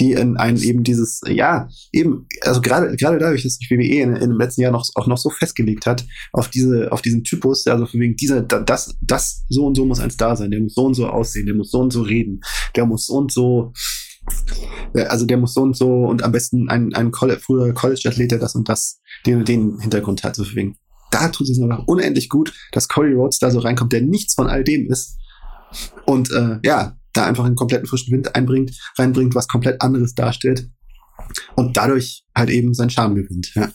die in einen eben dieses, ja, eben, also gerade, gerade dadurch, dass sich WWE in, in dem letzten Jahr noch, auch noch so festgelegt hat, auf diese, auf diesen Typus, also wegen dieser, das, das, so und so muss ein Star sein, der muss so und so aussehen, der muss so und so reden, der muss so und so, also der muss so und so und am besten ein, ein College, früher College-Athlet, der das und das, den, den Hintergrund hat, so wegen. Da tut es einfach unendlich gut, dass Cody Rhodes da so reinkommt, der nichts von all dem ist. Und äh, ja, da einfach einen kompletten frischen Wind einbringt, reinbringt, was komplett anderes darstellt und dadurch halt eben seinen Charme gewinnt. Ja.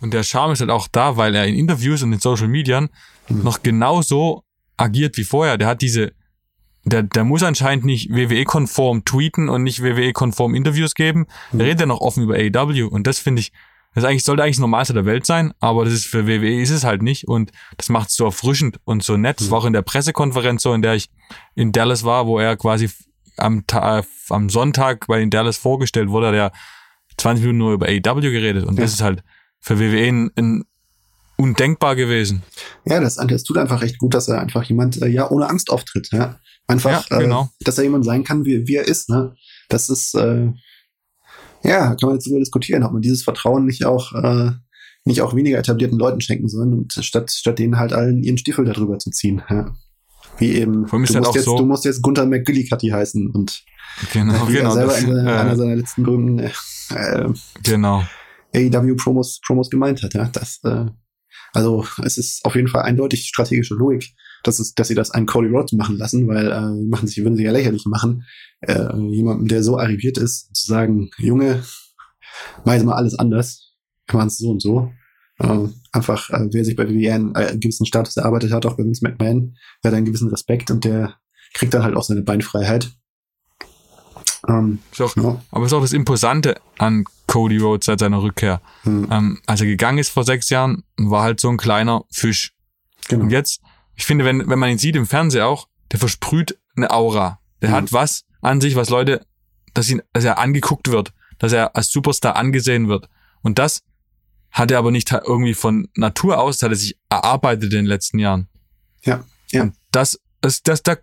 Und der Charme ist halt auch da, weil er in Interviews und in Social Media mhm. noch genauso agiert wie vorher. Der hat diese, der, der muss anscheinend nicht WWE-konform tweeten und nicht WWE-konform Interviews geben. Mhm. Er redet ja noch offen über AEW und das finde ich, das eigentlich, sollte eigentlich das Normalste der Welt sein, aber das ist für WWE ist es halt nicht und das macht es so erfrischend und so nett. Das war auch in der Pressekonferenz so, in der ich in Dallas war, wo er quasi am, Ta am Sonntag bei in Dallas vorgestellt wurde, der 20 Minuten nur über AEW geredet und ja. das ist halt für WWE ein, ein undenkbar gewesen. Ja, das, das tut einfach echt gut, dass er einfach jemand äh, ja ohne Angst auftritt, ja. Einfach, ja, genau. äh, dass er jemand sein kann, wie, wie er ist, ne? Das ist äh, ja, kann man jetzt darüber diskutieren, ob man dieses Vertrauen nicht auch, äh, nicht auch weniger etablierten Leuten schenken soll, und statt, statt denen halt allen ihren Stiefel darüber zu ziehen. Ja. Wie eben, du musst, halt jetzt, so du musst jetzt Gunther McGillicuddy heißen und genau, wie genau, er selber das, in äh, einer seiner letzten berühmten äh, genau. AEW-Promos Promos gemeint hat. Ja. Das, äh, also es ist auf jeden Fall eindeutig strategische Logik, dass, es, dass sie das einen Cody Rhodes machen lassen, weil äh, machen sich, würden sie ja lächerlich machen, äh, jemandem, der so arriviert ist, zu sagen, Junge, mach jetzt mal alles anders, wir machen es so und so. Äh, einfach, äh, wer sich bei WWE einen, äh, einen gewissen Status erarbeitet hat, auch bei Vince McMahon, der hat einen gewissen Respekt und der kriegt dann halt auch seine Beinfreiheit. Ähm, auch, ja. Aber es ist auch das Imposante an Cody Rhodes seit seiner Rückkehr. Hm. Ähm, als er gegangen ist vor sechs Jahren, war halt so ein kleiner Fisch. Genau. Und jetzt, ich finde, wenn, wenn man ihn sieht im Fernsehen auch, der versprüht eine Aura. Der hm. hat was an sich, was Leute, dass ihn, dass er angeguckt wird, dass er als Superstar angesehen wird. Und das hat er aber nicht irgendwie von Natur aus, das hat er sich erarbeitet in den letzten Jahren. Ja, ja. Und das, das, das, da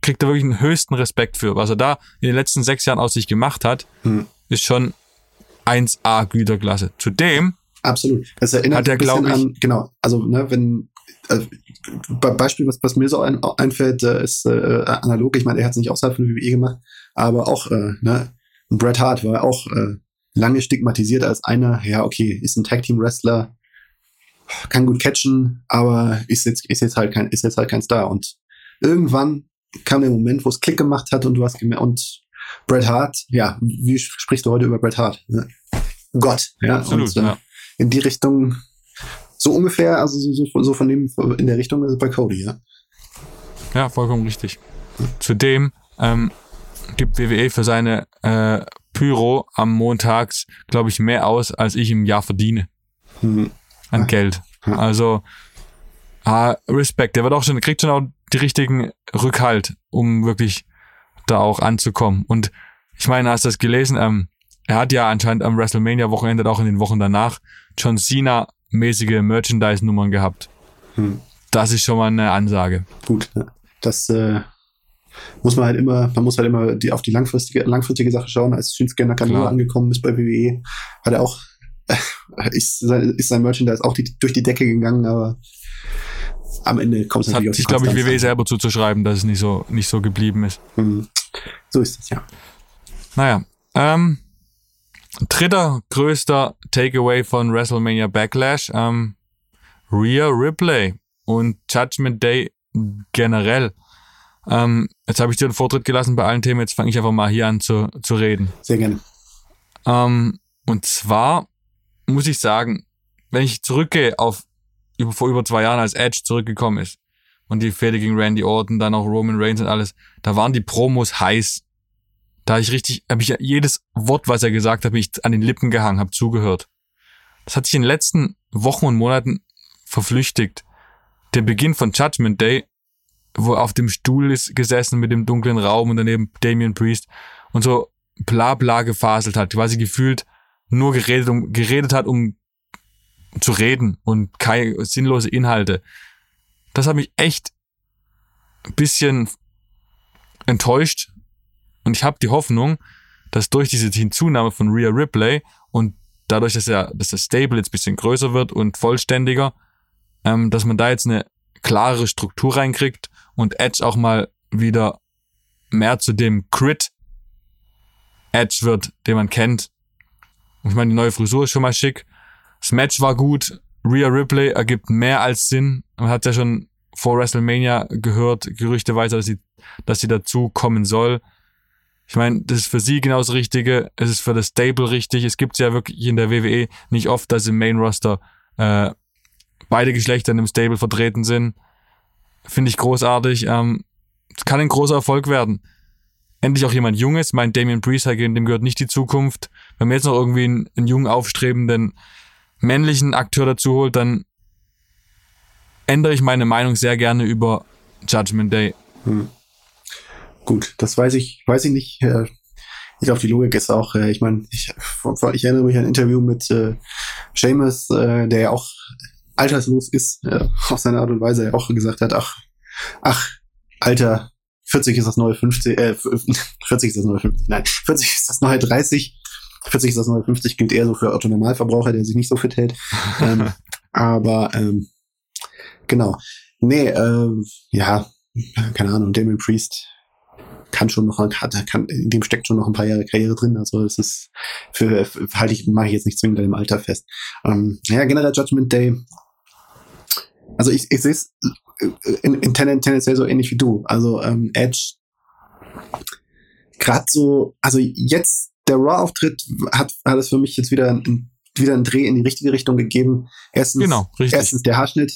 kriegt er wirklich einen höchsten Respekt für. Was er da in den letzten sechs Jahren aus sich gemacht hat, hm. ist schon 1A Güterklasse. Zudem Absolut. Das erinnert hat er, glaube ich, an, genau, also ne, wenn äh, Beispiel, was, was mir so ein, einfällt, äh, ist äh, analog. Ich meine, er hat es nicht außerhalb von WWE gemacht, aber auch äh, ne, Bret Hart war auch äh, lange stigmatisiert als einer, ja, okay, ist ein Tag Team Wrestler, kann gut catchen, aber ist jetzt, ist jetzt halt kein, ist jetzt halt kein Star. Und irgendwann kam der Moment, wo es Klick gemacht hat und du hast gemerkt, und Bret Hart, ja, wie sprichst du heute über Bret Hart? Ne? Gott, ja. Absolut, und, äh, ja. In die Richtung, so ungefähr, also so, so von dem, in der Richtung ist es bei Cody, ja. Ja, vollkommen richtig. Zudem ähm, gibt WWE für seine äh, Pyro am Montags, glaube ich, mehr aus, als ich im Jahr verdiene. Hm. An ja. Geld. Ja. Also, ah, Respekt. Der wird auch schon, kriegt schon auch die richtigen Rückhalt, um wirklich da auch anzukommen. Und ich meine, hast du das gelesen? Ähm, er hat ja anscheinend am WrestleMania-Wochenende, auch in den Wochen danach, John Cena-mäßige Merchandise-Nummern gehabt. Hm. Das ist schon mal eine Ansage. Gut, ja. das äh, muss man halt immer, man muss halt immer die, auf die langfristige, langfristige Sache schauen. Als Shinsuke Nakamura angekommen ist bei WWE, hat er auch, ist, sein, ist sein Merchandise auch die, durch die Decke gegangen, aber am Ende kommt es natürlich hat sich, glaube ich, WWE selber zuzuschreiben, dass es nicht so, nicht so geblieben ist. Mhm. So ist es, ja. Naja, ähm, dritter größter Takeaway von WrestleMania Backlash, ähm, Rhea Ripley und Judgment Day generell. Ähm, jetzt habe ich dir den Vortritt gelassen bei allen Themen, jetzt fange ich einfach mal hier an zu, zu reden. Sehr gerne. Ähm, und zwar muss ich sagen, wenn ich zurückgehe auf über, vor über zwei Jahren, als Edge zurückgekommen ist und die Fehde gegen Randy Orton, dann auch Roman Reigns und alles, da waren die Promos heiß. Da ich richtig, habe ich jedes Wort, was er gesagt hat, ich an den Lippen gehangen, habe zugehört. Das hat sich in den letzten Wochen und Monaten verflüchtigt. Der Beginn von Judgment Day, wo er auf dem Stuhl ist gesessen mit dem dunklen Raum und daneben Damien Priest und so bla bla gefaselt hat, quasi gefühlt nur geredet, um, geredet hat, um zu reden und keine sinnlose Inhalte. Das hat mich echt ein bisschen enttäuscht. Und ich habe die Hoffnung, dass durch diese Hinzunahme von Rhea Ripley und dadurch, dass, er, dass das Stable jetzt bisschen größer wird und vollständiger, ähm, dass man da jetzt eine klarere Struktur reinkriegt und Edge auch mal wieder mehr zu dem Crit Edge wird, den man kennt. Und ich meine, die neue Frisur ist schon mal schick. Das Match war gut. Rhea Ripley ergibt mehr als Sinn. Man hat ja schon vor WrestleMania gehört, gerüchteweise, dass sie, dass sie dazu kommen soll. Ich meine, das ist für sie genau das Richtige. Es ist für das Stable richtig. Es gibt ja wirklich in der WWE nicht oft, dass im Main Roster äh, beide Geschlechter in einem Stable vertreten sind. Finde ich großartig. Ähm, kann ein großer Erfolg werden. Endlich auch jemand Junges. Mein Damien Priest, dem gehört nicht die Zukunft. Wenn man jetzt noch irgendwie einen, einen jungen, aufstrebenden männlichen Akteur dazu holt, dann ändere ich meine Meinung sehr gerne über Judgment Day. Hm. Gut, das weiß ich, weiß ich nicht. Ich glaube, die Logik ist auch, äh, ich meine, ich, ich erinnere mich an ein Interview mit äh, Seamus, äh, der ja auch alterslos ist, äh, auf seine Art und Weise auch gesagt hat, ach, ach, Alter, 40 ist das neue 50, äh, 40 ist das neue 50, nein, 40 ist das neue 30. 40 ist das neue 50 gilt eher so für Autonormalverbraucher, der sich nicht so fit hält. ähm, aber ähm, genau. Nee, äh, ja, keine Ahnung, Damien Priest kann schon noch, hat, kann, in dem steckt schon noch ein paar Jahre Karriere drin. Also es ist für, für halte ich, mache ich jetzt nicht zwingend im Alter fest. Ähm, ja, generell Judgment Day. Also ich, ich sehe es in, in tendenziell so ähnlich wie du. Also ähm, Edge gerade so, also jetzt der Raw-Auftritt hat, hat es für mich jetzt wieder wieder einen Dreh in die richtige Richtung gegeben. Erstens, genau, richtig. erstens der Haarschnitt.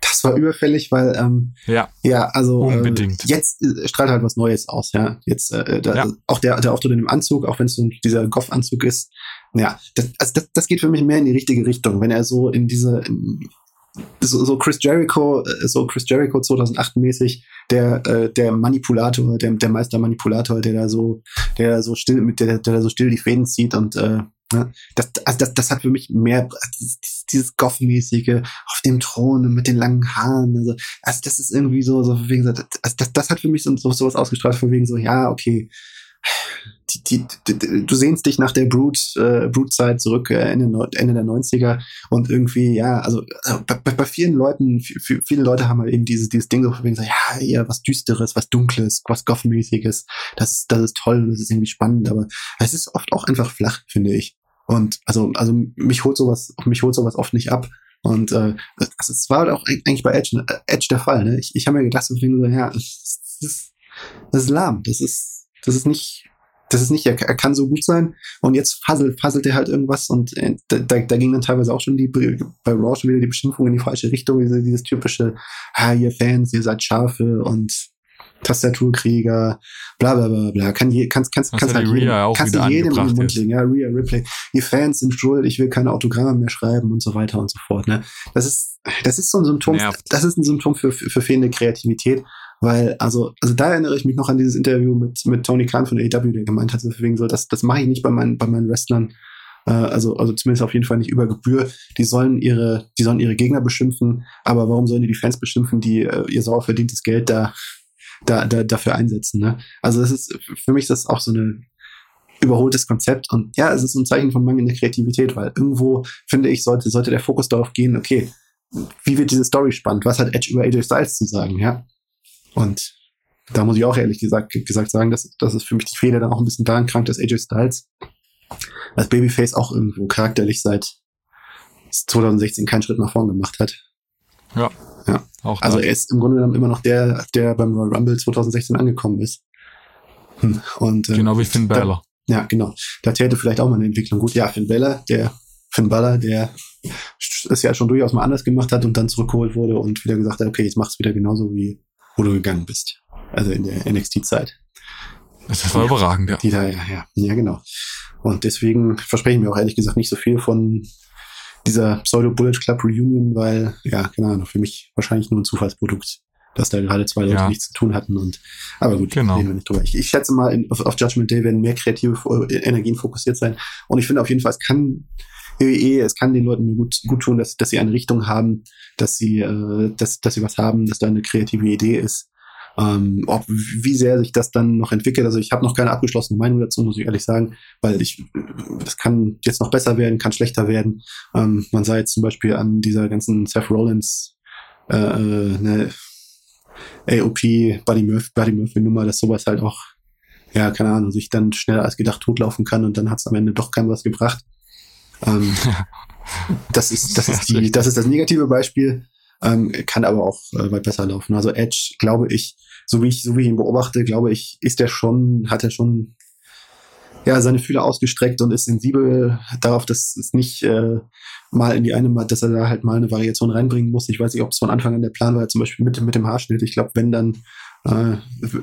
Das war überfällig, weil ähm, ja, ja, also unbedingt. Äh, jetzt äh, strahlt halt was Neues aus, ja. Jetzt äh, da, ja. auch der der Auftritt in dem Anzug, auch wenn es so dieser Goff-Anzug ist, ja, das, also das, das geht für mich mehr in die richtige Richtung, wenn er so in diese in, so, so Chris Jericho, äh, so Chris Jericho 2008 mäßig, der äh, der Manipulator, der der Meistermanipulator, der da so, der so still der der da so still die Fäden zieht und äh, ja, das, also das, das hat für mich mehr dieses, dieses Goff-mäßige auf dem Thron mit den langen Haaren. Also, also das ist irgendwie so, so wegen so, das, das, das hat für mich so, so sowas ausgestrahlt, von wegen so, ja, okay, die, die, du sehnst dich nach der Brute, äh, Brute-Zeit zurück, äh, Ende, Ende der 90er und irgendwie, ja, also äh, bei, bei vielen Leuten, viele Leute haben halt eben dieses, dieses Ding so von so, ja, eher was Düsteres, was Dunkles, was Goth-mäßiges, das, das ist toll und das ist irgendwie spannend, aber es ist oft auch einfach flach, finde ich. Und also, also mich holt sowas, mich holt sowas oft nicht ab. Und äh, also es war halt auch eigentlich bei Edge, äh, Edge der Fall. Ne? Ich, ich habe mir gedacht, so, ja, das ist, das ist lahm, das ist, das ist nicht, das ist nicht, er, er kann so gut sein. Und jetzt fasselt, fasselt er halt irgendwas und äh, da, da ging dann teilweise auch schon die bei Raw schon wieder die Beschimpfung in die falsche Richtung, dieses, dieses typische, ah, ihr Fans, ihr seid Schafe und Tastaturkrieger, bla bla bla bla. Kann je, kannst, kannst, kannst halt jedem, kannst du jedem in den Mund legen, ja, Rhea Ripley. Die Fans sind schuld, ich will keine Autogramme mehr schreiben und so weiter und so fort. Ne? Das ist, das ist so ein Symptom, Nervt. das ist ein Symptom für, für, für fehlende Kreativität. Weil, also, also da erinnere ich mich noch an dieses Interview mit, mit Tony Khan von AEW, der gemeint hat, deswegen so, das, das mache ich nicht bei meinen, bei meinen Wrestlern. Äh, also, also zumindest auf jeden Fall nicht über Gebühr. Die sollen ihre, die sollen ihre Gegner beschimpfen, aber warum sollen die die Fans beschimpfen, die äh, ihr sauer verdientes Geld da da, da, dafür einsetzen. Ne? Also das ist, für mich das auch so eine überholtes Konzept und ja, es ist ein Zeichen von mangelnder Kreativität, weil irgendwo, finde ich, sollte, sollte der Fokus darauf gehen, okay, wie wird diese Story spannend? Was hat Edge über AJ Styles zu sagen, ja? Und da muss ich auch ehrlich gesagt, gesagt sagen, dass, dass es für mich die Fehler dann auch ein bisschen daran krankt, dass AJ Styles als Babyface auch irgendwo charakterlich seit 2016 keinen Schritt nach vorn gemacht hat. Ja. Ja. Auch also er ist im Grunde genommen immer noch der, der beim Royal Rumble 2016 angekommen ist. Hm. Und, äh, genau wie Finn Balor. Ja, genau. Da täte vielleicht auch mal eine Entwicklung gut. Ja, Finn Balor, der Finn Balor, der es ja schon durchaus mal anders gemacht hat und dann zurückgeholt wurde und wieder gesagt hat, okay, jetzt mach's wieder genauso wie wo du gegangen bist. Also in der NXT-Zeit. Das war ja, überragend, ja. Die da, ja, ja, ja, genau. Und deswegen verspreche ich mir auch ehrlich gesagt nicht so viel von dieser Pseudo-Bullet Club Reunion, weil, ja, keine Ahnung, für mich wahrscheinlich nur ein Zufallsprodukt, dass da gerade zwei Leute ja. nichts zu tun hatten. Und aber gut, genau. reden wir nicht drüber. Ich, ich schätze mal, in, auf, auf Judgment Day werden mehr kreative Energien fokussiert sein. Und ich finde auf jeden Fall, es kann WWE, es kann den Leuten gut, gut tun, dass, dass sie eine Richtung haben, dass sie, äh, dass, dass sie was haben, dass da eine kreative Idee ist. Ähm, ob, wie sehr sich das dann noch entwickelt, also ich habe noch keine abgeschlossene Meinung dazu, muss ich ehrlich sagen, weil ich, das kann jetzt noch besser werden, kann schlechter werden. Ähm, man sah jetzt zum Beispiel an dieser ganzen Seth Rollins äh, äh ne, AOP Buddy Murphy, Buddy Murphy Nummer, dass sowas halt auch, ja, keine Ahnung, sich dann schneller als gedacht totlaufen kann und dann hat es am Ende doch kein was gebracht. Ähm, das ist, das ist die, das ist das negative Beispiel, ähm, kann aber auch äh, weit besser laufen. Also Edge, glaube ich, so wie ich, so wie ich ihn beobachte, glaube ich, ist er schon, hat er schon ja, seine Fühler ausgestreckt und ist sensibel darauf, dass es nicht äh, mal in die eine, dass er da halt mal eine Variation reinbringen muss. Ich weiß nicht, ob es von Anfang an der Plan war, zum Beispiel mit, mit dem Haarschnitt. Ich glaube, wenn dann, äh,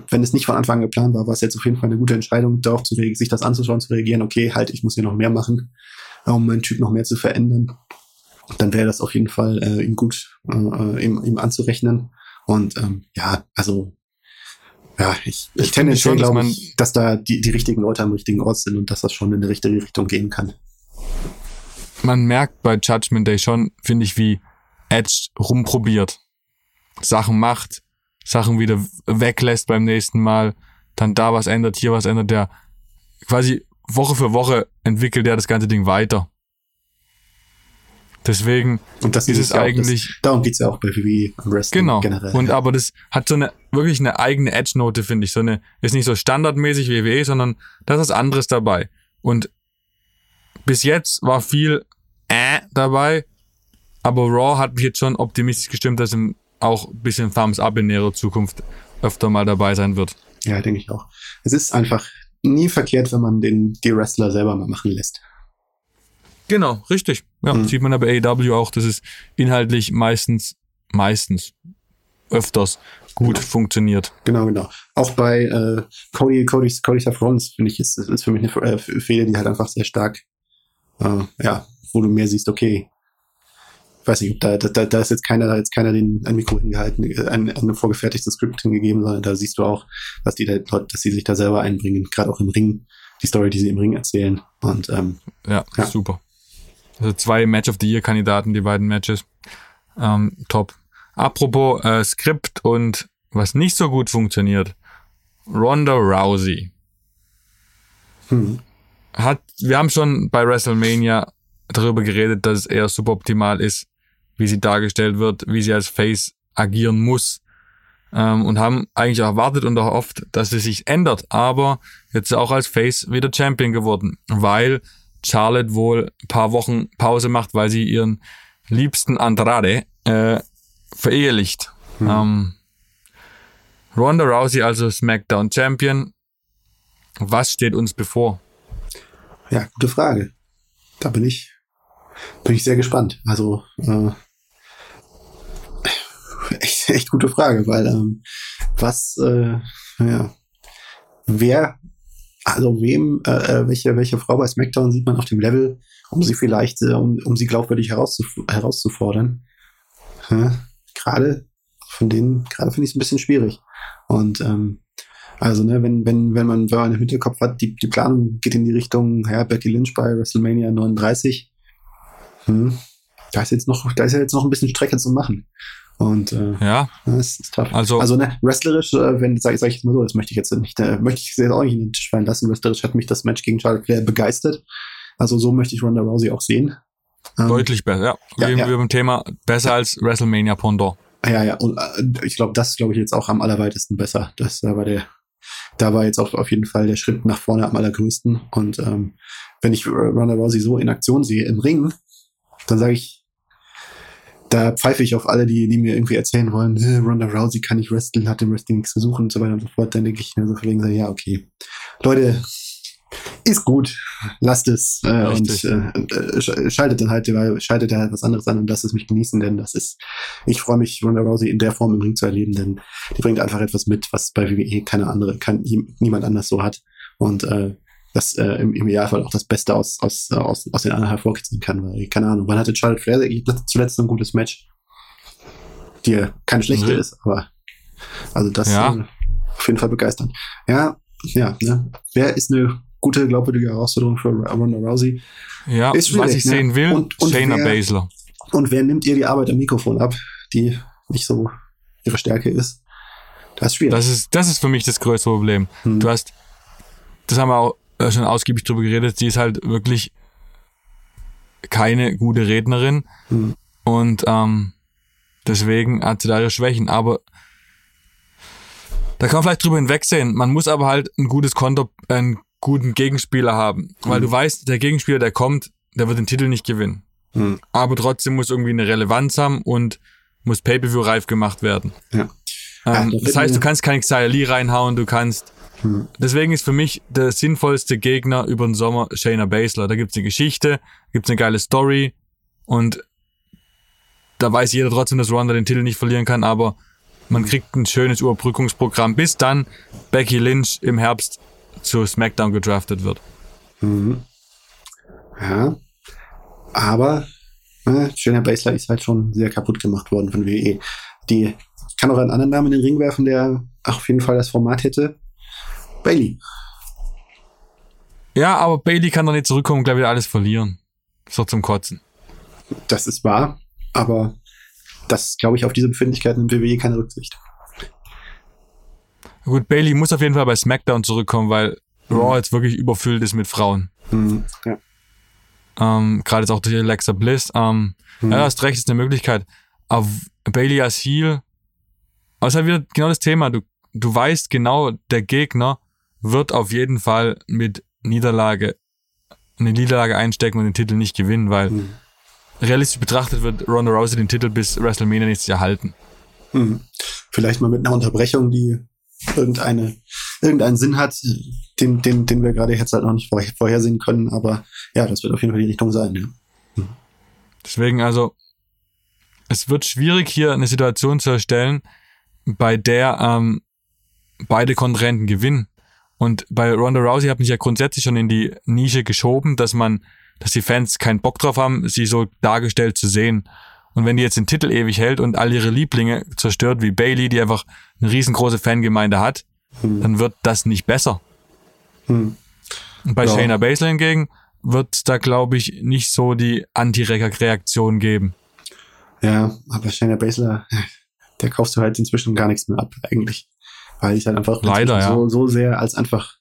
wenn es nicht von Anfang an geplant war, war es jetzt auf jeden Fall eine gute Entscheidung, darauf zu sich das anzuschauen, zu reagieren, okay, halt, ich muss hier noch mehr machen, um meinen Typ noch mehr zu verändern. Dann wäre das auf jeden Fall äh, ihm gut, äh, ihm, ihm anzurechnen. Und ähm, ja, also ja, ich, ich tendenziell glaube ich, dass da die, die richtigen Leute am richtigen Ort sind und dass das schon in die richtige Richtung gehen kann. Man merkt bei Judgment Day schon, finde ich, wie Edge rumprobiert. Sachen macht, Sachen wieder weglässt beim nächsten Mal, dann da was ändert, hier was ändert, der quasi Woche für Woche entwickelt er das ganze Ding weiter. Deswegen und das ist, es eigentlich. Das, darum geht's ja auch bei WWE und Wrestling genau. generell. Und ja. aber das hat so eine wirklich eine eigene Edge-Note, finde ich. So eine, ist nicht so standardmäßig wie WWE, sondern da ist was anderes dabei. Und bis jetzt war viel äh dabei, aber Raw hat mich jetzt schon optimistisch gestimmt, dass ihm auch ein bisschen Thumbs up in näherer Zukunft öfter mal dabei sein wird. Ja, denke ich auch. Es ist einfach nie verkehrt, wenn man den, die Wrestler selber mal machen lässt. Genau, richtig. Ja, mhm. sieht man aber AEW auch, dass es inhaltlich meistens, meistens, öfters gut genau. funktioniert. Genau, genau. Auch bei äh, Cody, Cody, Cody Rollins, finde ich, ist, ist für mich eine äh, Fehler, die halt einfach sehr stark, äh, ja, wo du mehr siehst, okay, weiß nicht, ob da, da, da ist jetzt keiner, da jetzt keiner den ein Mikro hingehalten, ein, ein vorgefertigtes Skript hingegeben, sondern da siehst du auch, dass die da, dass sie sich da selber einbringen, gerade auch im Ring, die Story, die sie im Ring erzählen. Und ähm, ja, ja. super. Also zwei Match of the Year Kandidaten, die beiden Matches. Ähm, top. Apropos äh, Skript und was nicht so gut funktioniert. Ronda Rousey. Hm. Hat, wir haben schon bei WrestleMania darüber geredet, dass es eher suboptimal ist, wie sie dargestellt wird, wie sie als Face agieren muss. Ähm, und haben eigentlich erwartet und auch oft, dass sie sich ändert. Aber jetzt auch als Face wieder Champion geworden, weil Charlotte wohl ein paar Wochen Pause macht, weil sie ihren liebsten Andrade äh, verehelicht. Hm. Ähm, Ronda Rousey also SmackDown Champion. Was steht uns bevor? Ja, gute Frage. Da bin ich, bin ich sehr gespannt. Also äh, echt, echt gute Frage, weil ähm, was, äh, ja, wer also wem, äh, äh, welche, welche Frau bei SmackDown sieht man auf dem Level, um sie vielleicht, äh, um, um sie glaubwürdig herauszuf herauszufordern? Ja, gerade von denen, gerade finde ich es ein bisschen schwierig. Und ähm, also, ne, wenn, wenn, wenn man, wenn man im Hinterkopf hat, die, die Planung geht in die Richtung, ja, Becky Lynch bei WrestleMania 39, hm, da ist jetzt noch, da ist ja jetzt noch ein bisschen Strecke zu machen. Und äh, Ja, das ist tough. also, Also ne, wrestlerisch, äh, wenn sag, sag ich jetzt mal so, das möchte ich jetzt nicht, äh, möchte ich jetzt auch nicht in den Tisch fallen lassen. Wrestlerisch hat mich das Match gegen Charlotte Flair begeistert. Also so möchte ich Ronda Rousey auch sehen. Ähm, deutlich besser. Ja, ja, reden ja. wir beim Thema besser als WrestleMania Pendant. Ja, ja, und äh, ich glaube, das glaube ich jetzt auch am allerweitesten besser. Das da war der, da war jetzt auch auf jeden Fall der Schritt nach vorne am allergrößten. Und ähm, wenn ich Ronda Rousey so in Aktion sehe im Ring, dann sage ich, da pfeife ich auf alle, die, die mir irgendwie erzählen wollen, äh, Ronda Rousey kann nicht wresteln, hat im Wrestling nichts zu suchen und so weiter und so fort. Dann denke ich mir so verlegen, so, ja, okay. Leute, ist gut, lasst es äh, und äh, sch- schaltet dann halt, schaltet halt was anderes an und lasst es mich genießen, denn das ist, ich freue mich, Ronda Rousey in der Form im Ring zu erleben, denn die bringt einfach etwas mit, was bei WWE keine andere, kann niemand anders so hat und äh, das äh, im, im Idealfall auch das Beste aus, aus, äh, aus, aus den anderen hervorkitzeln kann, weil, keine Ahnung, wann hatte Charlotte Flair zuletzt ein gutes Match? Die keine schlechte Mhm. ist, aber also das Ja. äh, auf jeden Fall begeisternd. Ja, ja, ne? Wer ist eine gute, glaubwürdige Herausforderung für Ronda Rousey? Ja, Ist was ich ne? sehen will, Und- und Shayna wer- Baszler. Und wer nimmt ihr die Arbeit am Mikrofon ab, die nicht so ihre Stärke ist? Das ist schwierig. Das ist, das ist für mich das größte Problem. Hm. Du hast, das haben wir auch schon ausgiebig drüber geredet, sie ist halt wirklich keine gute Rednerin Hm. und ähm, deswegen hat sie da ihre Schwächen. Aber da kann man vielleicht drüber hinwegsehen. Man muss aber halt ein gutes Konter, einen guten Gegenspieler haben. Weil Mhm. du weißt, der Gegenspieler, der kommt, der wird den Titel nicht gewinnen. Hm. Aber trotzdem muss irgendwie eine Relevanz haben und muss Pay-Per-View reif gemacht werden. Ja. Ja, Ähm, das das heißt, du kannst keinen Xia Li reinhauen, du kannst. Hm. Deswegen ist für mich der sinnvollste Gegner über den Sommer Shayna Baszler. Da gibt's eine Geschichte, gibt's eine geile Story und da weiß jeder trotzdem, dass Ronda den Titel nicht verlieren kann, aber man kriegt ein schönes Überbrückungsprogramm, bis dann Becky Lynch im Herbst zu SmackDown gedraftet wird. Mhm. Ja. Aber äh, Shayna Baszler ist halt schon sehr kaputt gemacht worden von WWE. Die ich kann auch einen anderen Namen in den Ring werfen, der auf jeden Fall das Format hätte. Bailey. Ja, aber Bailey kann doch nicht zurückkommen und gleich wieder alles verlieren. So zum Kotzen. Das ist wahr, aber das glaube ich auf diese Befindlichkeiten im WWE keine Rücksicht. Gut, Bailey muss auf jeden Fall bei SmackDown zurückkommen, weil Raw jetzt wirklich überfüllt ist mit Frauen. Mhm. Ja. Ähm, Gerade jetzt auch durch Alexa Bliss. Ähm, Mhm. Ja, hast recht, ist eine Möglichkeit. Aber Bailey als Heel, aber es ist halt wieder genau das Thema. Du, du weißt genau, der Gegner wird auf jeden Fall mit Niederlage, eine Niederlage einstecken und den Titel nicht gewinnen, weil Mhm. realistisch betrachtet wird Ronda Rousey den Titel bis WrestleMania nächstes Jahr halten. Mhm. Vielleicht mal mit einer Unterbrechung, die irgendeine, irgendeinen Sinn hat, den, den, den wir gerade jetzt halt noch nicht vorher, vorhersehen können, aber ja, das wird auf jeden Fall die Richtung sein, ja. Deswegen also, es wird schwierig hier eine Situation zu erstellen, bei der ähm, beide Kontrahenten gewinnen. Und bei Ronda Rousey hat mich ja grundsätzlich schon in die Nische geschoben, dass man, dass die Fans keinen Bock drauf haben, sie so dargestellt zu sehen. Und wenn die jetzt den Titel ewig hält und all ihre Lieblinge zerstört, wie Bailey, die einfach eine riesengroße Fangemeinde hat, Hm. dann wird das nicht besser. Hm. Und bei Ja. Shayna Baszler hingegen wird da, glaube ich, nicht so die Anti-Reaktion geben. Ja, aber Shayna Baszler, der kaufst du halt inzwischen gar nichts mehr ab, eigentlich. Weil ich halt einfach Leider, ja. so, so sehr als einfach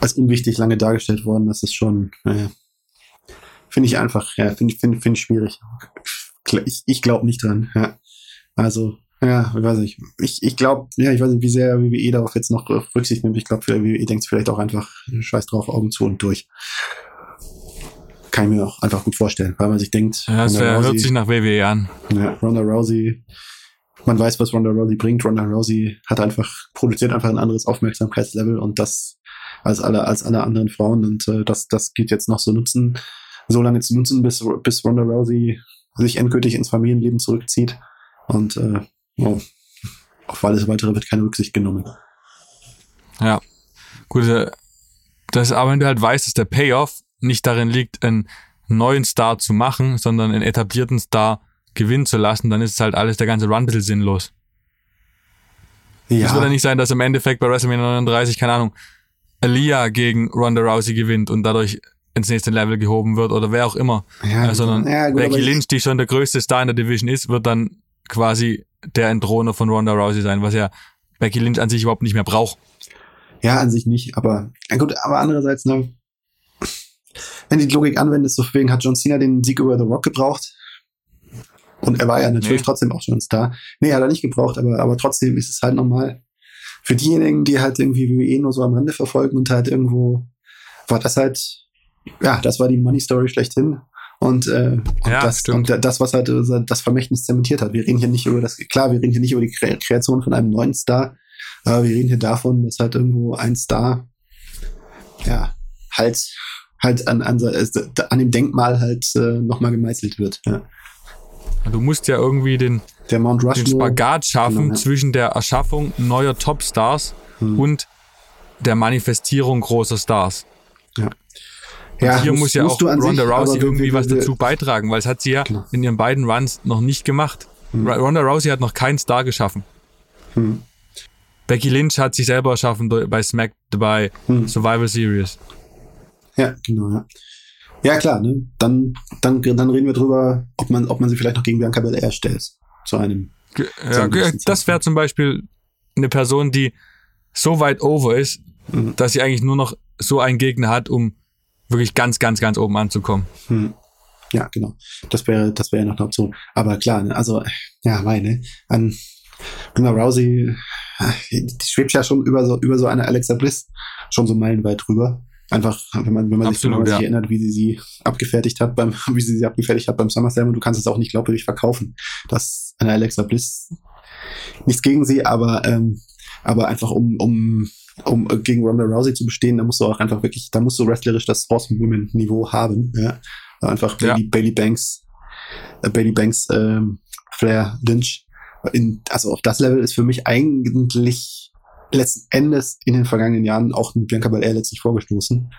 als unwichtig lange dargestellt worden, das ist schon, naja, finde ich einfach, ja, finde ich, finde find ich schwierig. Ich, ich glaube nicht dran, ja. Also, ja, ich weiß nicht. Ich, ich glaube, ja, ich weiß nicht, wie sehr WWE darauf jetzt noch äh, Rücksicht nimmt. Ich glaube, WWE denkt vielleicht auch einfach, scheiß drauf, Augen zu und durch. Kann ich mir auch einfach gut vorstellen, weil man sich denkt, Ja, das wär, hört Rousey- sich nach WWE an. ja, Ronda Rousey, man weiß, was Ronda Rousey bringt. Ronda Rousey hat einfach, produziert einfach ein anderes Aufmerksamkeitslevel und das als alle, als alle anderen Frauen und äh, das, das geht jetzt noch so nutzen, so lange zu nutzen, bis, bis Ronda Rousey sich endgültig ins Familienleben zurückzieht und äh, oh, auf alles weitere wird keine Rücksicht genommen. Ja. Gut, äh, das, aber wenn du halt weißt, dass der Payoff nicht darin liegt, einen neuen Star zu machen, sondern einen etablierten Star gewinnen zu lassen, dann ist es halt alles, der ganze Run ein bisschen sinnlos. Es wird ja nicht sein, dass im Endeffekt bei WrestleMania 39, keine Ahnung, Aaliyah gegen Ronda Rousey gewinnt und dadurch ins nächste Level gehoben wird oder wer auch immer. ja, Ja, sondern ja, gut, Becky Lynch, die schon der größte Star in der Division ist, wird dann quasi der Entthroner von Ronda Rousey sein, was ja Becky Lynch an sich überhaupt nicht mehr braucht. Ja, an sich nicht, aber ja gut, aber andererseits, ne, wenn du die Logik anwendest, so wegen hat John Cena den Sieg über The Rock gebraucht. Und er war ja natürlich nee. trotzdem auch schon ein Star. Nee, hat er nicht gebraucht, aber, aber trotzdem ist es halt normal. Für diejenigen, die halt irgendwie WWE nur so am Rande verfolgen und halt irgendwo, war das halt, ja, das war die Money Story schlechthin. Und, äh, und, ja, das, und das, was halt äh, das Vermächtnis zementiert hat. Wir reden hier nicht über das, klar, wir reden hier nicht über die Kreation von einem neuen Star, aber wir reden hier davon, dass halt irgendwo ein Star, ja, halt, halt an, an, an dem Denkmal halt äh, nochmal gemeißelt wird. Ja. Du musst ja irgendwie den, den Spagat schaffen genau, ja. zwischen der Erschaffung neuer Topstars hm. und der Manifestierung großer Stars. Ja. Ja, hier muss ja auch Ronda sich, Rousey irgendwie was dazu beitragen, weil es hat sie ja genau. in ihren beiden Runs noch nicht gemacht. Hm. Ronda Rousey hat noch keinen Star geschaffen. Hm. Becky Lynch hat sich selber erschaffen bei Smack, bei hm. Survival Series. Ja, genau, ja. Ja, klar, ne? Dann, dann, dann reden wir drüber, ob man, ob man sie vielleicht noch gegen Bianca Belair stellt. Zu einem. Ja, das wäre zum Beispiel eine Person, die so weit over ist, mhm. dass sie eigentlich nur noch so einen Gegner hat, um wirklich ganz, ganz, ganz oben anzukommen. Hm. Ja, genau. Das wäre, das wäre noch eine Option. Aber klar, ne, also, ja, meine, an Ronda Rousey, die schwebt ja schon über so, über so eine Alexa Bliss schon so meilenweit drüber. Einfach, wenn man, wenn man Absolut, sich, man sich erinnert, wie sie sie abgefertigt hat beim, wie sie sie abgefertigt hat beim SummerSlam und du kannst es auch nicht glaubwürdig verkaufen, dass eine Alexa Bliss nichts gegen sie, aber, ähm, aber einfach um, um um gegen Ronda Rousey zu bestehen, da musst du auch einfach wirklich, da musst du wrestlerisch das Horsewoman-Niveau haben. Ja? Einfach Bailey, ja. Bailey Banks, äh, Bailey Banks, ähm, Flair Lynch. In, also auf das Level ist für mich eigentlich letzten Endes in den vergangenen Jahren auch mit Bianca Belair letztlich vorgestoßen.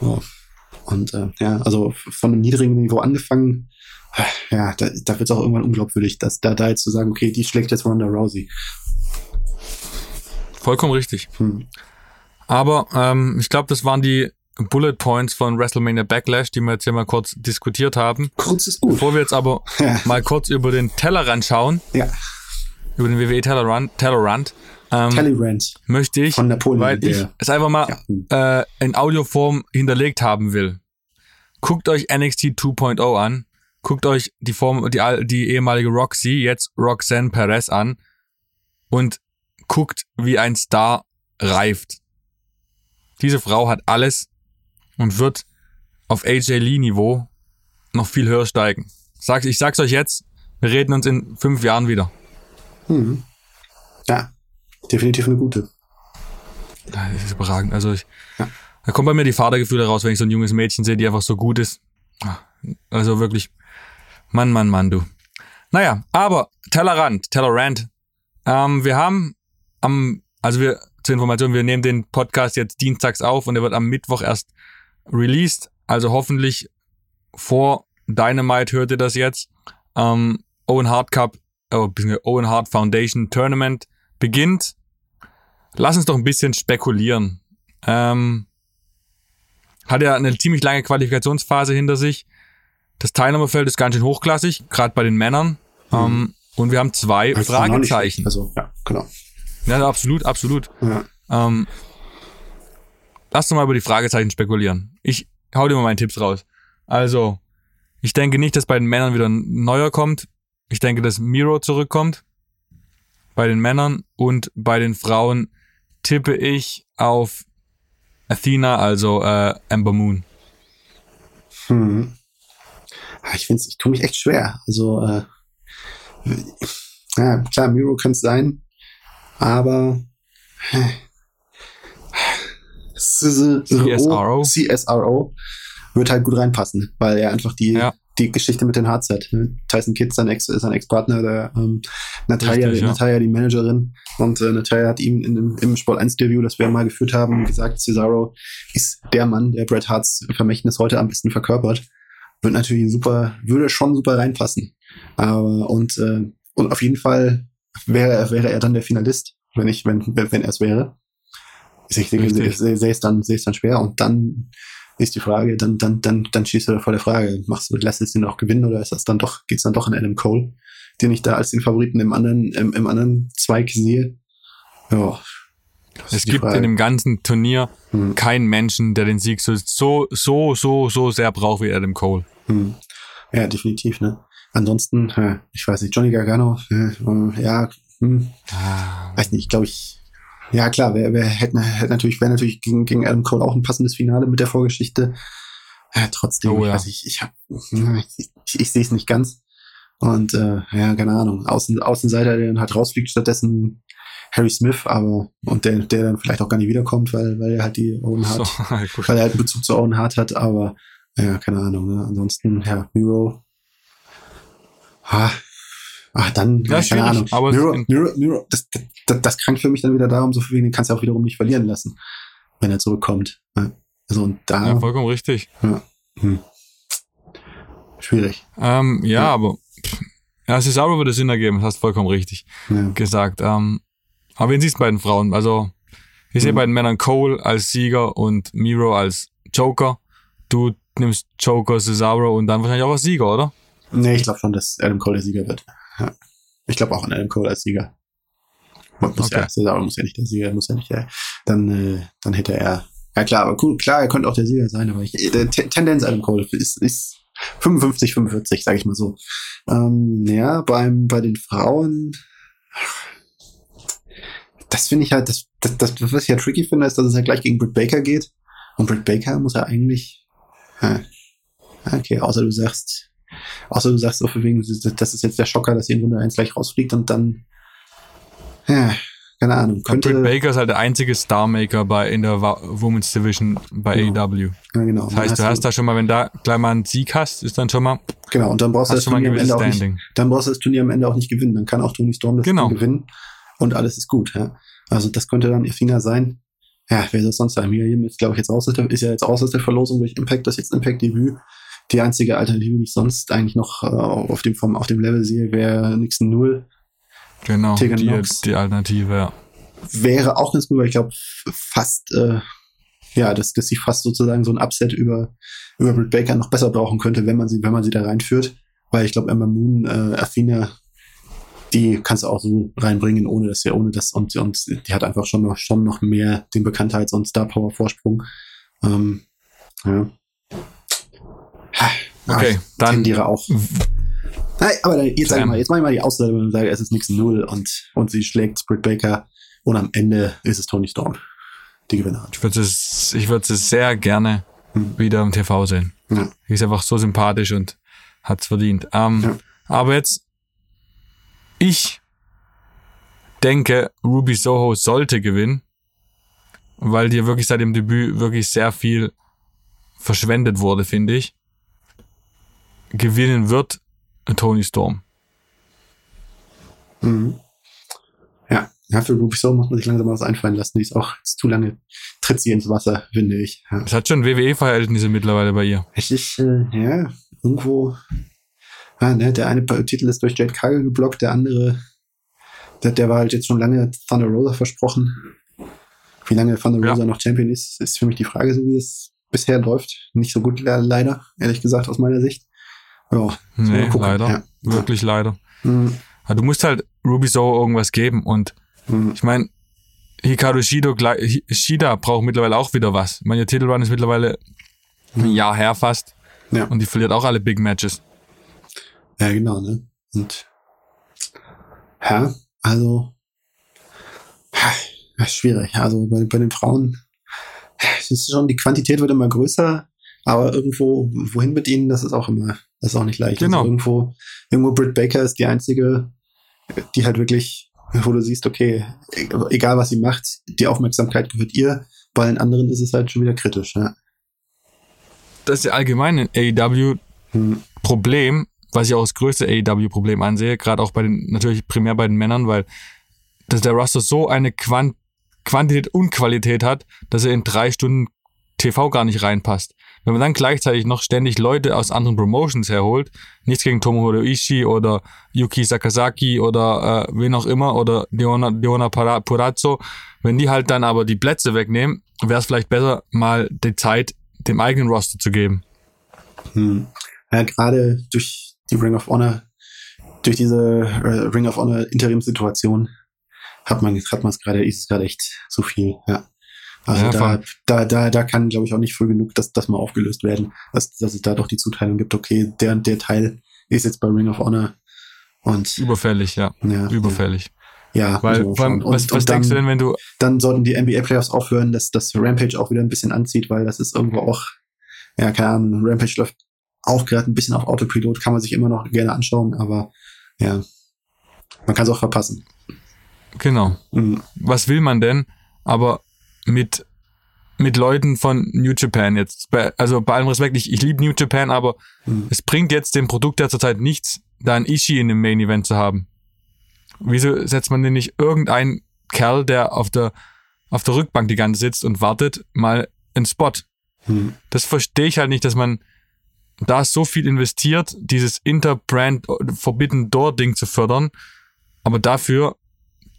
Oh. Und äh, ja, also von einem niedrigen Niveau angefangen, ja, da, da wird es auch irgendwann unglaubwürdig, dass da, da jetzt zu sagen, okay, die schlägt jetzt Ronda Rousey. Vollkommen richtig. Hm. Aber ähm, ich glaube, das waren die Bullet Points von WrestleMania Backlash, die wir jetzt hier mal kurz diskutiert haben. Kurz ist gut. Bevor wir jetzt aber ja. mal kurz über den Tellerrand schauen. Ja. Über den WWE Tellerrand. Tellerrand. Ähm, Tellerrand. Möchte ich, von Napoleon, weil ich es einfach mal ja. äh, in Audioform hinterlegt haben will. Guckt euch NXT 2.0 an. Guckt euch die Form, die, die ehemalige Roxy, jetzt Roxanne Perez an. Und guckt, wie ein Star reift. Diese Frau hat alles und wird auf AJ Lee Niveau noch viel höher steigen. Sag, ich sag's euch jetzt, wir reden uns in fünf Jahren wieder. Hm. Ja, definitiv eine gute. Das ist überragend. Also ich, ja. da kommt bei mir die Vatergefühle raus, wenn ich so ein junges Mädchen sehe, die einfach so gut ist. Also wirklich, Mann, Mann, Mann, du. Naja, aber Tellerrand, Tellerrand. Ähm, wir haben am, also wir, zur Information, wir nehmen den Podcast jetzt dienstags auf und er wird am Mittwoch erst released. Also hoffentlich vor Dynamite hört ihr das jetzt. Ähm, Owen Hart Cup, oh, Owen Hart Foundation Tournament beginnt. Lass uns doch ein bisschen spekulieren. Ähm, hat ja eine ziemlich lange Qualifikationsphase hinter sich. Das Teilnehmerfeld ist ganz schön hochklassig, gerade bei den Männern. Mhm. Ähm, und wir haben zwei also Fragezeichen. Also, ja, genau. Ja, absolut, absolut. Ja. Ähm, lass uns mal über die Fragezeichen spekulieren. Ich hau dir mal meine Tipps raus. Also, ich denke nicht, dass bei den Männern wieder ein neuer kommt. Ich denke, dass Miro zurückkommt. Bei den Männern und bei den Frauen tippe ich auf Athena, also äh, Amber Moon. Hm. Ah, ich finde ich tue mich echt schwer. Also, äh, ja, klar, Miro kann es sein. Aber CSRO. CSRO wird halt gut reinpassen, weil er einfach die, ja. Die Geschichte mit den hat. Ne? Tyson Kidd sein Ex, ist sein Ex-Partner, der ähm, Natalia, Richtig, ja. Natalia, die Managerin. Und äh, Natalia hat ihm in, in, im Sport 1-Interview, das wir mal geführt haben, gesagt, Cesaro ist der Mann, der Bret Harts Vermächtnis heute am besten verkörpert. Wird natürlich super, würde schon super reinpassen. Aber, und, äh, und auf jeden Fall wäre, wäre er dann der Finalist, wenn ich, wenn, wenn er es wäre. Ich denke, sehe es dann, sehe es dann schwer. Und dann ist die Frage, dann, dann, dann, dann schießt du da vor der Frage, machst du, lässt es ihn auch gewinnen oder ist das dann doch, geht's dann doch an Adam Cole, den ich da als den Favoriten im anderen, im, im anderen Zweig sehe? Ja. Es gibt Frage. in dem ganzen Turnier hm. keinen Menschen, der den Sieg so, so, so, so, so sehr braucht wie Adam Cole. Hm. Ja, definitiv, ne? Ansonsten, ich weiß nicht, Johnny Gargano, ja, hm, ah. weiß nicht, glaube ich, ja klar, wer, wer hätte, hätte natürlich, wäre natürlich gegen, gegen Adam Cole auch ein passendes Finale mit der Vorgeschichte. Ja, trotzdem, oh, ja. ich ich, hab, ich, ich, ich sehe es nicht ganz. Und äh, ja, keine Ahnung, Außen, Außenseiter, der dann halt rausfliegt, stattdessen Harry Smith, aber und der, der dann vielleicht auch gar nicht wiederkommt, weil, weil er halt die Owen Hart, so, weil er halt einen Bezug zu Owen Hart hat, aber ja, keine Ahnung. Ne? Ansonsten, ja, Miro. Ah, ah dann, ja, keine Ahnung. Aber Miro, Miro, Miro, das, das, das krankt für mich dann wieder darum, so für wen kannst du auch wiederum nicht verlieren lassen, wenn er zurückkommt. Also und da. Ja, vollkommen richtig. Ja. Hm. Schwierig. Ähm, ja, ja, aber ja, Cesaro würde Sinn ergeben, das hast vollkommen richtig ja. gesagt. Ähm, aber wen siehst du bei den Frauen? Also, ich sehe mhm. bei den Männern Cole als Sieger und Miro als Joker. Du nimmst Joker, Cesaro und dann wahrscheinlich auch als Sieger, oder? Nee, ich glaube schon, dass Adam Cole der Sieger wird. Ja. Ich glaube auch an Adam Cole als Sieger. Muss okay. ja, Cesaro muss ja nicht der Sieger, muss ja nicht der. Dann, äh, dann hätte er. Ja klar, aber cool, klar, er könnte auch der Sieger sein, aber ich, der Tendenz Adam Cole ist, ist 55, 45, sage ich mal so. Ähm, ja, beim, bei den Frauen, das finde ich halt, das, das, das, was ich ja tricky finde, ist, dass es ja gleich gegen Britt Baker geht. Und Britt Baker muss ja eigentlich, okay, außer du sagst, außer du sagst so für wegen, das ist jetzt der Schocker, dass sie in Runde 1 gleich rausfliegt und dann, ja, keine Ahnung. Könnte, Britt Baker ist halt der einzige Starmaker bei, in der Women's Division bei genau. AEW. Ja, genau. Das heißt, hast du hast da schon mal, wenn da gleich mal einen Sieg hast, ist dann schon mal. Genau, und dann brauchst du das Turnier am Ende auch nicht, dann brauchst du das Turnier am Ende auch nicht gewinnen. Dann kann auch Tony Storm das genau. gewinnen und alles ist gut. Ja. Also das könnte dann ihr Finger sein. Ja, wer soll es sonst sein? Miriam ist, glaube ich, jetzt raus, ist ja jetzt raus aus der Verlosung durch Impact, das jetzt Impact-Debüt. Die einzige Alternative, die ich sonst eigentlich noch äh, auf, dem, vom, auf dem Level sehe, wäre Nixon Null. Genau, die, die Alternative, ja. Wäre auch ganz gut, weil ich glaube, fast, äh, ja, dass, dass sie fast sozusagen so ein Upset über, über Britt Baker noch besser brauchen könnte, wenn man sie, wenn man sie da reinführt. Weil ich glaube, Emma Moon, äh, Athena die kannst du auch so reinbringen, ohne dass ja, ohne das und, und die hat einfach schon noch, schon noch mehr den Bekanntheits- und Star Power Vorsprung. Ähm, ja. Okay, ich dann tendiere auch. Nein, aber jetzt sag ich mal, jetzt mach ich mal die Aussage und sage, es ist nichts Null und, und sie schlägt Britt Baker und am Ende ist es Tony Storm, die Gewinnerin. Ich würde es, ich würde es sehr gerne hm. wieder im TV sehen. Ja. Die ist einfach so sympathisch und hat's verdient. Ähm, ja. Aber jetzt ich denke, Ruby Soho sollte gewinnen, weil dir wirklich seit dem Debüt wirklich sehr viel verschwendet wurde, finde ich. Gewinnen wird Tony Storm. Mhm. Ja, ja, für Ruby Soho muss man sich langsam was einfallen lassen. Die ist auch zu lange, tritt sie ins Wasser, finde ich. Ja. Es hat schon WWE-Verhältnisse mittlerweile bei ihr. Richtig, äh, ja, irgendwo ah, ne, der eine Titel ist durch Jade Cargill geblockt, der andere, der, der war halt jetzt schon lange Thunder Rosa versprochen. Wie lange Thunder Rosa ja. noch Champion ist, ist für mich die Frage, so wie es bisher läuft. Nicht so gut leider, ehrlich gesagt, aus meiner Sicht. Ja, nee, leider. Ja. Wirklich ja. leider. Mhm. Du musst halt Ruby So irgendwas geben und mhm. ich meine, Hikaru Shido, Shida braucht mittlerweile auch wieder was. Ich meine, ihr Titelrun ist mittlerweile ein Jahr her fast. Ja. Und die verliert auch alle Big Matches. Ja, genau, ne? Und ja, also ja, schwierig. Also bei, bei den Frauen ist schon, die Quantität wird immer größer, aber irgendwo, wohin mit ihnen, das ist auch immer, das ist auch nicht leicht. Genau. Also irgendwo, irgendwo Britt Baker ist die einzige, die halt wirklich, wo du siehst, okay, egal was sie macht, die Aufmerksamkeit gehört ihr. Bei den anderen ist es halt schon wieder kritisch, ja. Das ist ja allgemein ein AEW-Problem, hm was ich auch das größte AEW-Problem ansehe, gerade auch bei den, natürlich primär bei den Männern, weil dass der Roster so eine Quant Quantität und Qualität hat, dass er in drei Stunden TV gar nicht reinpasst. Wenn man dann gleichzeitig noch ständig Leute aus anderen Promotions herholt, nichts gegen Tomohiro Ishii oder Yuki Sakazaki oder äh, wen auch immer oder Diona, Diona Purazzo, wenn die halt dann aber die Plätze wegnehmen, wäre es vielleicht besser, mal die Zeit dem eigenen Roster zu geben. Hm. Ja, gerade durch die Ring of Honor, durch diese äh, Ring of Honor Interimsituation hat man hat man es gerade, ist es gerade echt zu viel, ja. Also Ja, da, da, da, da kann, glaube ich, auch nicht früh genug, dass das mal aufgelöst werden, dass, dass es da doch die Zuteilung gibt, okay, der und der Teil ist jetzt bei Ring of Honor und Überfällig, ja. ja, Überfällig. ja, Weil, so vor allem, und, was, und was dann, denkst du denn, wenn du, dann sollten die NBA Playoffs aufhören, dass das Rampage auch wieder ein bisschen anzieht, weil das ist irgendwo auch, ja, keine Ahnung, Rampage läuft auch gerade ein bisschen auf Autopilot, kann man sich immer noch gerne anschauen, aber ja, man kann es auch verpassen. genau, Mhm. was will man denn? Aber mit, mit Leuten von New Japan jetzt, bei, also bei allem Respekt, ich, ich liebe New Japan, aber Mhm. es bringt jetzt dem Produkt der zurzeit nichts, da ein Ishii in dem Main Event zu haben. Wieso setzt man denn nicht irgendeinen Kerl, der auf der, auf der Rückbank die ganze sitzt und wartet, mal einen Spot? Mhm. Das verstehe ich halt nicht, dass man da so viel investiert, dieses Interbrand Forbidden Door Ding zu fördern, aber dafür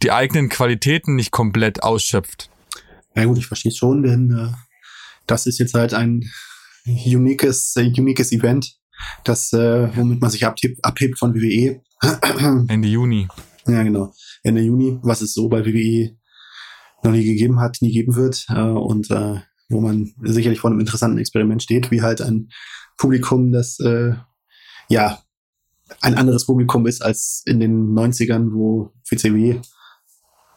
die eigenen Qualitäten nicht komplett ausschöpft. Ja gut, ich verstehe schon, denn äh, das ist jetzt halt ein uniques, äh, uniques Event, das, äh, womit man sich abhebt, abhebt von WWE. Ende Juni. Ja, genau. Ende Juni, was es so bei WWE noch nie gegeben hat, nie geben wird. Äh, und äh, wo man sicherlich vor einem interessanten Experiment steht, wie halt ein Publikum, das äh, ja ein anderes Publikum ist als in den 90ern, wo WCW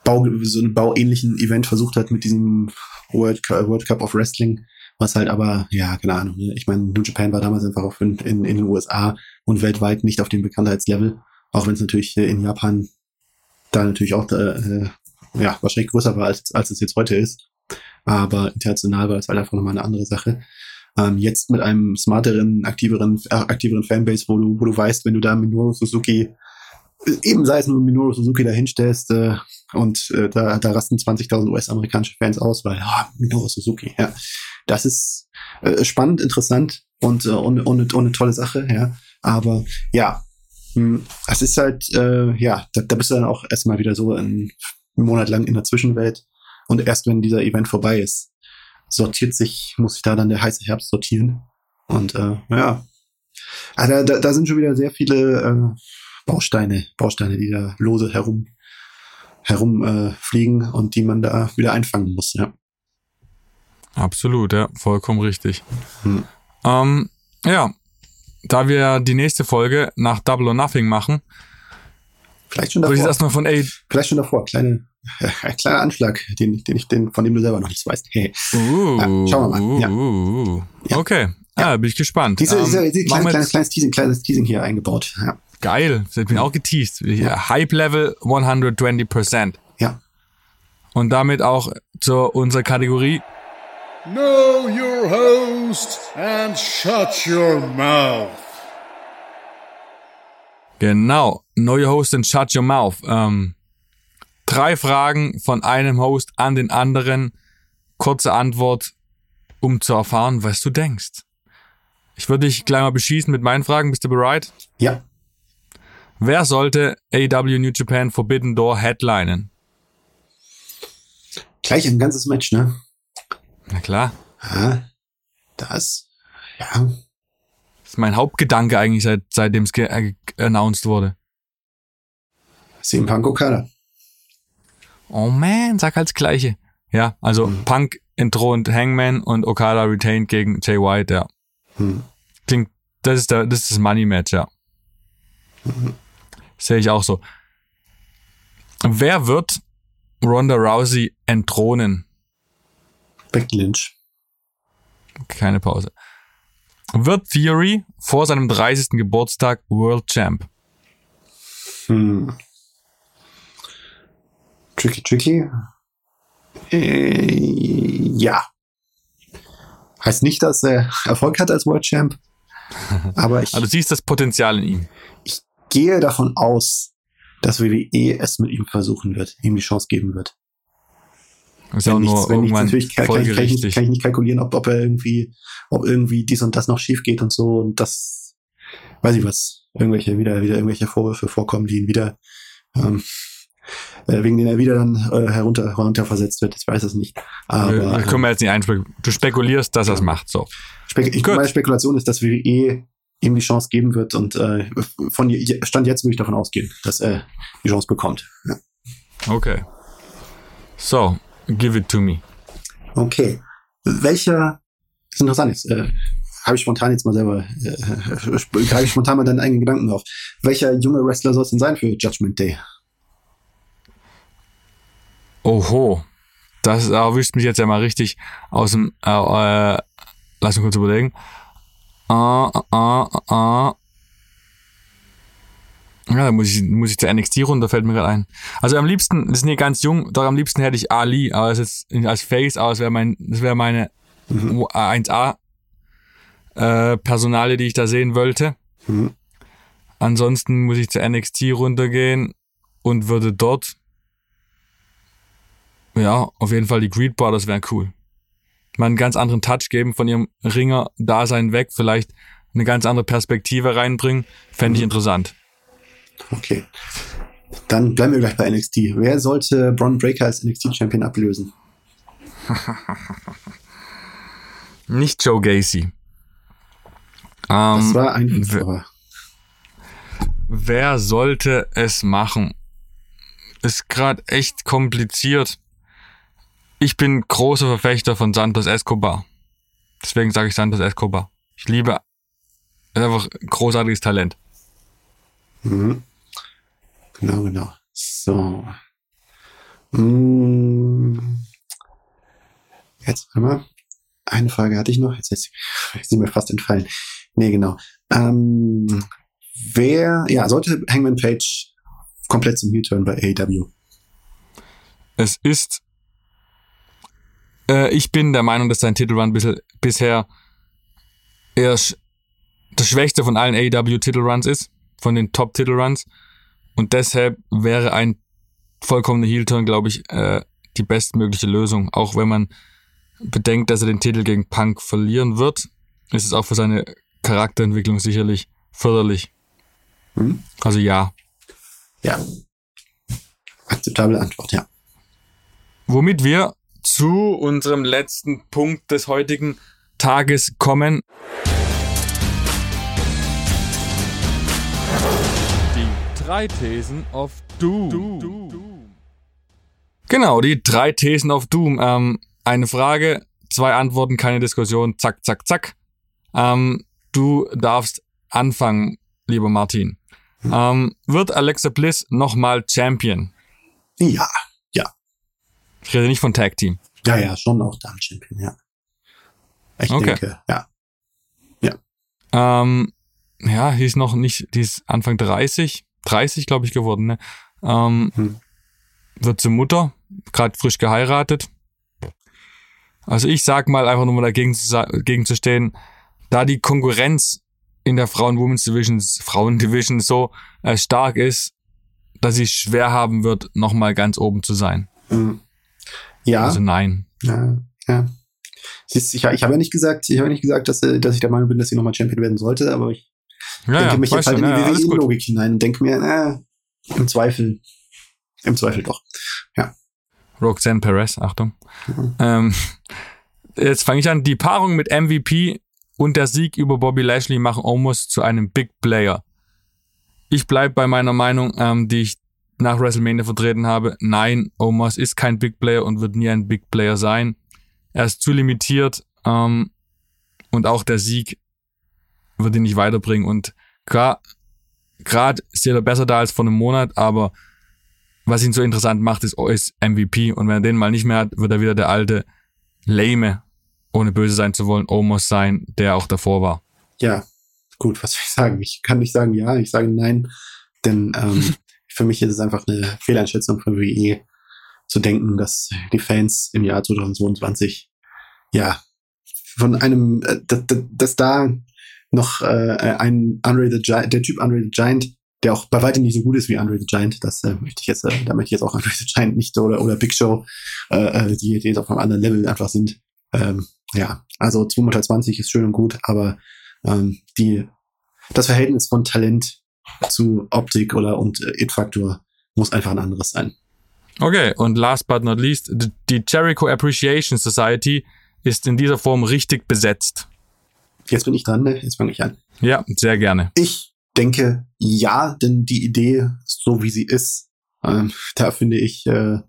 Bau, so einen bauähnlichen Event versucht hat mit diesem World, World Cup of Wrestling, was halt aber, ja, keine Ahnung, ne? ich meine, New Japan war damals einfach auch in, in, in den USA und weltweit nicht auf dem Bekanntheitslevel, auch wenn es natürlich äh, in Japan da natürlich auch äh, äh, ja, wahrscheinlich größer war, als, als es jetzt heute ist. Aber international war das halt einfach nochmal eine andere Sache. Ähm, jetzt mit einem smarteren, aktiveren, äh, aktiveren Fanbase, wo du, wo du weißt, wenn du da Minoru Suzuki, eben sei es nur Minoru Suzuki da hinstellst, äh, und äh, da, da rasten 20.000 US-amerikanische Fans aus, weil, ah, Minoru Suzuki, ja. Das ist äh, spannend, interessant und, äh, und, und, und eine tolle Sache, ja. Aber ja, hm, es ist halt, äh, ja, da, da bist du dann auch erstmal wieder so einen Monat lang in der Zwischenwelt. Und erst wenn dieser Event vorbei ist, sortiert sich, muss sich da dann der heiße Herbst sortieren. Und äh, ja, da, da, da sind schon wieder sehr viele äh, Bausteine, Bausteine, die da lose herum herum äh, und die man da wieder einfangen muss. Ja. Absolut, ja, vollkommen richtig. Hm. Ähm, ja, da wir die nächste Folge nach Double or Nothing machen, Vielleicht schon würde ich davor. erstmal von A. Vielleicht schon davor. Kleine, äh, kleiner Anschlag, den, den ich, den, von dem du selber noch nichts weißt. Hey. Uh, Ja, schauen wir mal, ja. Uh, uh, Ja. Okay, ja, bin ich gespannt. Diese, Ähm, diese, diese kleine, kleines, kleines, Teasing, kleines Teasing hier eingebaut. Ja. Geil, hat mich auch geteased. Hype Level 120%. ja. Und damit auch zu unserer Kategorie Know your host and shut your mouth. Genau, Know Your Host and Shut Your Mouth. Ähm, drei Fragen von einem Host an den anderen. Kurze Antwort, um zu erfahren, was du denkst. Ich würde dich gleich mal beschießen mit meinen Fragen. Bist du bereit? Ja. Wer sollte AW New Japan Forbidden Door headlinen? Gleich ein ganzes Match, ne? Na klar. Das. Ja. das ist mein Hauptgedanke eigentlich, seit, seitdem es ge- äh, announced wurde. CM Punk Okada. Oh man, sag als Gleiche. Ja, also Mhm. Punk entthront Hangman und Okada retained gegen Jay White, ja. Hm. Klingt, das ist der, das ist das Money Match, ja. Sehe ich auch so. Wer wird Ronda Rousey entthronen? Becky Lynch. Keine Pause. Wird Theory vor seinem 30. Geburtstag World Champ? Hm. Tricky, tricky. Äh, ja. Heißt nicht, dass er Erfolg hat als World Champ. Aber ich Also du siehst das Potenzial in ihm. Gehe davon aus, dass WWE es mit ihm versuchen wird, ihm die Chance geben wird. Ist ja auch Wenn nur wenn nichts, natürlich kann, kann, ich, kann, ich, nicht- kann ich nicht kalkulieren, ob, ob er irgendwie, ob irgendwie dies und das noch schief geht und so und das, weiß ich was, irgendwelche, wieder, wieder irgendwelche Vorwürfe vorkommen, die ihn wieder, ähm, äh, wegen denen er wieder dann äh, herunter, herunterversetzt wird. Ich weiß es nicht. Aber, wir, wir können wir jetzt nicht einspekulieren. Du spekulierst, dass er es macht. So. Spek ich, meine Spekulation ist, dass WWE ihm die Chance geben wird und äh, von Stand jetzt würde ich davon ausgehen, dass er die Chance bekommt. Ja. Okay. So, give it to me. Okay. Welcher ist interessant jetzt, äh, habe ich spontan jetzt mal selber, äh, greife ich spontan mal deinen eigenen Gedanken auf. Welcher junge Wrestler soll es denn sein für Judgment Day? Oho, das erwischt mich jetzt ja mal richtig aus dem, äh, äh, lass mich kurz überlegen. Ah, ah, ah, ja, da muss ich, muss ich zur NXT runter, fällt mir gerade ein. Also am liebsten, das sind hier ganz jung, doch am liebsten hätte ich Ali, aber es ist als Face, aber es wäre mein, das wäre meine mhm. 1A äh, Personale, die ich da sehen wollte. Mhm. Ansonsten muss ich zur NXT runtergehen und würde dort ja, auf jeden Fall die Greed Brothers wären cool. Mal einen ganz anderen Touch geben von ihrem Ringer-Dasein weg, vielleicht eine ganz andere Perspektive reinbringen, fände ich mhm. interessant. Okay. Dann bleiben wir gleich bei NXT. Wer sollte Braun Breaker als NXT-Champion ablösen? Nicht Joe Gacy. Ähm, das war ein wer, wer sollte es machen? Ist gerade echt kompliziert. Ich bin großer Verfechter von Santos Escobar. Deswegen sage ich Santos Escobar. Ich liebe einfach großartiges Talent. Mhm. Genau, genau. So. Hm. Jetzt einmal. Eine Frage hatte ich noch. Jetzt ist sie mir fast entfallen. Nee, genau. Ähm, wer, ja, sollte Hangman Page komplett zum Heel-Turn bei AEW? Es ist äh, ich bin der Meinung, dass sein Titelrun bisher eher sch das schwächste von allen AEW-Titelruns ist, von den Top-Titelruns. Und deshalb wäre ein vollkommener Heel-Turn, glaube ich, äh, die bestmögliche Lösung. Auch wenn man bedenkt, dass er den Titel gegen Punk verlieren wird, ist es auch für seine Charakterentwicklung sicherlich förderlich. Hm? Also ja. Ja. Akzeptable Antwort, ja. Womit wir zu unserem letzten Punkt des heutigen Tages kommen. Die drei Thesen of Doom. Doom. Genau, die drei Thesen of Doom. Ähm, eine Frage, zwei Antworten, keine Diskussion. Zack, zack, zack. Ähm, du darfst anfangen, lieber Martin. Ähm, wird Alexa Bliss nochmal Champion? Ja. Ich rede nicht von Tag Team. Ja, ja, schon auch Darm Champion, ja. Ich okay. denke, ja. Ja. Ähm, ja, die ist noch nicht, die ist Anfang 30, 30 glaube ich geworden, ne? Ähm, hm. Wird zur Mutter, gerade frisch geheiratet. Also ich sag mal einfach nur mal dagegen zu, dagegen zu stehen, da die Konkurrenz in der Frauen-Women's Division, Frauen-Division so äh, stark ist, dass sie schwer haben wird, nochmal ganz oben zu sein. Mhm. Ja. Also nein. Ja, ja. Ich, ich, ich habe ja nicht gesagt, ich habe ja nicht gesagt, dass, dass ich der Meinung bin, dass sie nochmal Champion werden sollte, aber ich ja, denke ja, mich jetzt halt in die WWE-Logik hinein und denke mir, äh, im Zweifel, im Zweifel doch. Ja. Roxanne Perez, Achtung. Mhm. Ähm, jetzt fange ich an. Die Paarung mit MVP und der Sieg über Bobby Lashley machen Omos zu einem Big Player. Ich bleib bei meiner Meinung, ähm, die ich nach WrestleMania vertreten habe, nein, Omos ist kein Big Player und wird nie ein Big Player sein. Er ist zu limitiert ähm, und auch der Sieg wird ihn nicht weiterbringen. Und gerade steht er besser da als vor einem Monat, aber was ihn so interessant macht, ist, ist MVP. Und wenn er den mal nicht mehr hat, wird er wieder der alte Lame, ohne böse sein zu wollen, Omos sein, der auch davor war. Ja, gut, was soll ich sagen? Ich kann nicht sagen ja, ich sage nein, denn ähm, für mich ist es einfach eine Fehleinschätzung von WWE zu denken, dass die Fans im Jahr 2022 ja von einem, äh, dass, dass da noch äh, ein the Giant, der Typ the Giant, der auch bei weitem nicht so gut ist wie the Giant, das äh, möchte ich jetzt, äh, da möchte ich jetzt auch the Giant nicht oder oder Big Show, äh, äh die, die jetzt auf einem anderen Level einfach sind. Ähm, ja, also 220 ist schön und gut, aber ähm, die das Verhältnis von Talent zu Optik oder und äh, It-Faktor muss einfach ein anderes sein. Okay, und last but not least, die Jericho Appreciation Society ist in dieser Form richtig besetzt. Jetzt bin ich dran, ne? Jetzt fange ich an. Ja, sehr gerne. Ich denke, ja, denn die Idee, so wie sie ist, ähm, da finde ich, äh,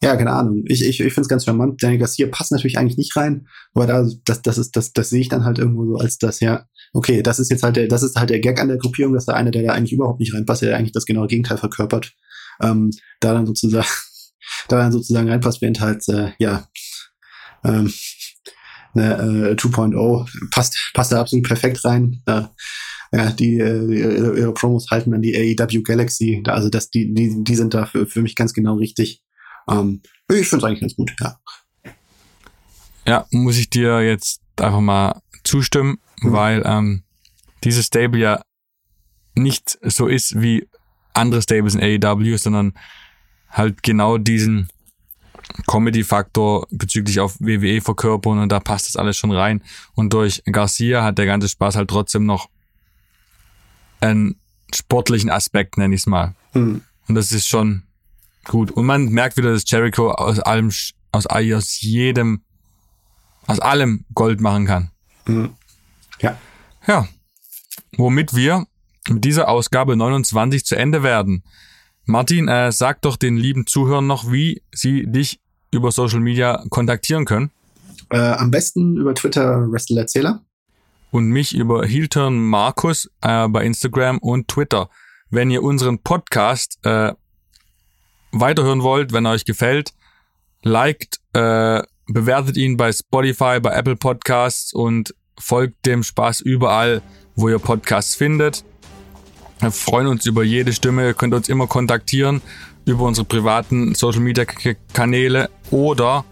ja, keine Ahnung. Ich, ich, ich finde es ganz charmant. Danny Garcia passt natürlich eigentlich nicht rein, aber da, das, das ist, das, das sehe ich dann halt irgendwo so als das, ja, okay, das ist jetzt halt der, das ist halt der Gag an der Gruppierung, dass der eine, der da eigentlich überhaupt nicht reinpasst, der eigentlich das genaue Gegenteil verkörpert, ähm, da dann sozusagen, da dann sozusagen reinpasst, während halt, äh, ja, ähm, eine äh, 2.0 passt, passt da absolut perfekt rein. Äh, ja, die äh, ihre Promos halten an die AEW Galaxy. Also das, die, die, die sind da für, für mich ganz genau richtig. Ähm, ich finde es eigentlich ganz gut, ja. Ja, muss ich dir jetzt einfach mal zustimmen, mhm. weil ähm, dieses Stable ja nicht so ist wie andere Stables in AEW, sondern halt genau diesen Comedy-Faktor bezüglich auf WWE verkörpern und da passt das alles schon rein. Und durch Garcia hat der ganze Spaß halt trotzdem noch einen sportlichen Aspekt, nenne ich es mal. Mhm. Und das ist schon gut. Und man merkt wieder, dass Jericho aus allem, aus, aus jedem, aus allem Gold machen kann. Mhm. Ja. Ja. Womit wir mit dieser Ausgabe 29 zu Ende werden. Martin, äh, sag doch den lieben Zuhörern noch, wie sie dich über Social Media kontaktieren können. Äh, am besten über Twitter Wrestlererzähler. Und mich über Hilton Markus äh, bei Instagram und Twitter. Wenn ihr unseren Podcast äh, weiterhören wollt, wenn er euch gefällt, liked, äh, bewertet ihn bei Spotify, bei Apple Podcasts und folgt dem Spaß überall, wo ihr Podcasts findet. Wir freuen uns über jede Stimme. Ihr könnt uns immer kontaktieren über unsere privaten Social Media Kanäle oder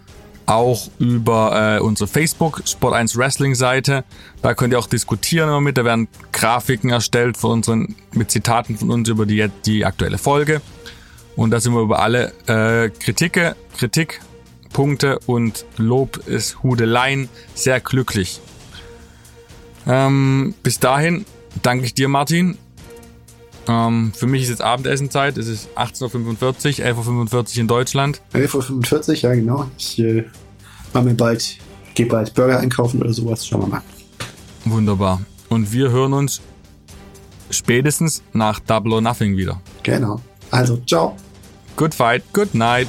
auch über äh, unsere Facebook Sport 1 Wrestling Seite. Da könnt ihr auch diskutieren immer mit. Da werden Grafiken erstellt von unseren, mit Zitaten von uns über die, die aktuelle Folge. Und da sind wir über alle äh, Kritike, Kritikpunkte und Lob ist Hudeleien sehr glücklich. Ähm, bis dahin danke ich dir, Martin, ähm, für mich ist jetzt Abendessenzeit. Es ist 18.45 Uhr, 11.45 Uhr in Deutschland. 11.45 Uhr, ja genau. Ich äh, mache mir bald, gehe bald Burger einkaufen oder sowas. Schauen wir mal. Wunderbar. Und wir hören uns spätestens nach Double or Nothing wieder. Genau. Also, ciao. Good fight, good night.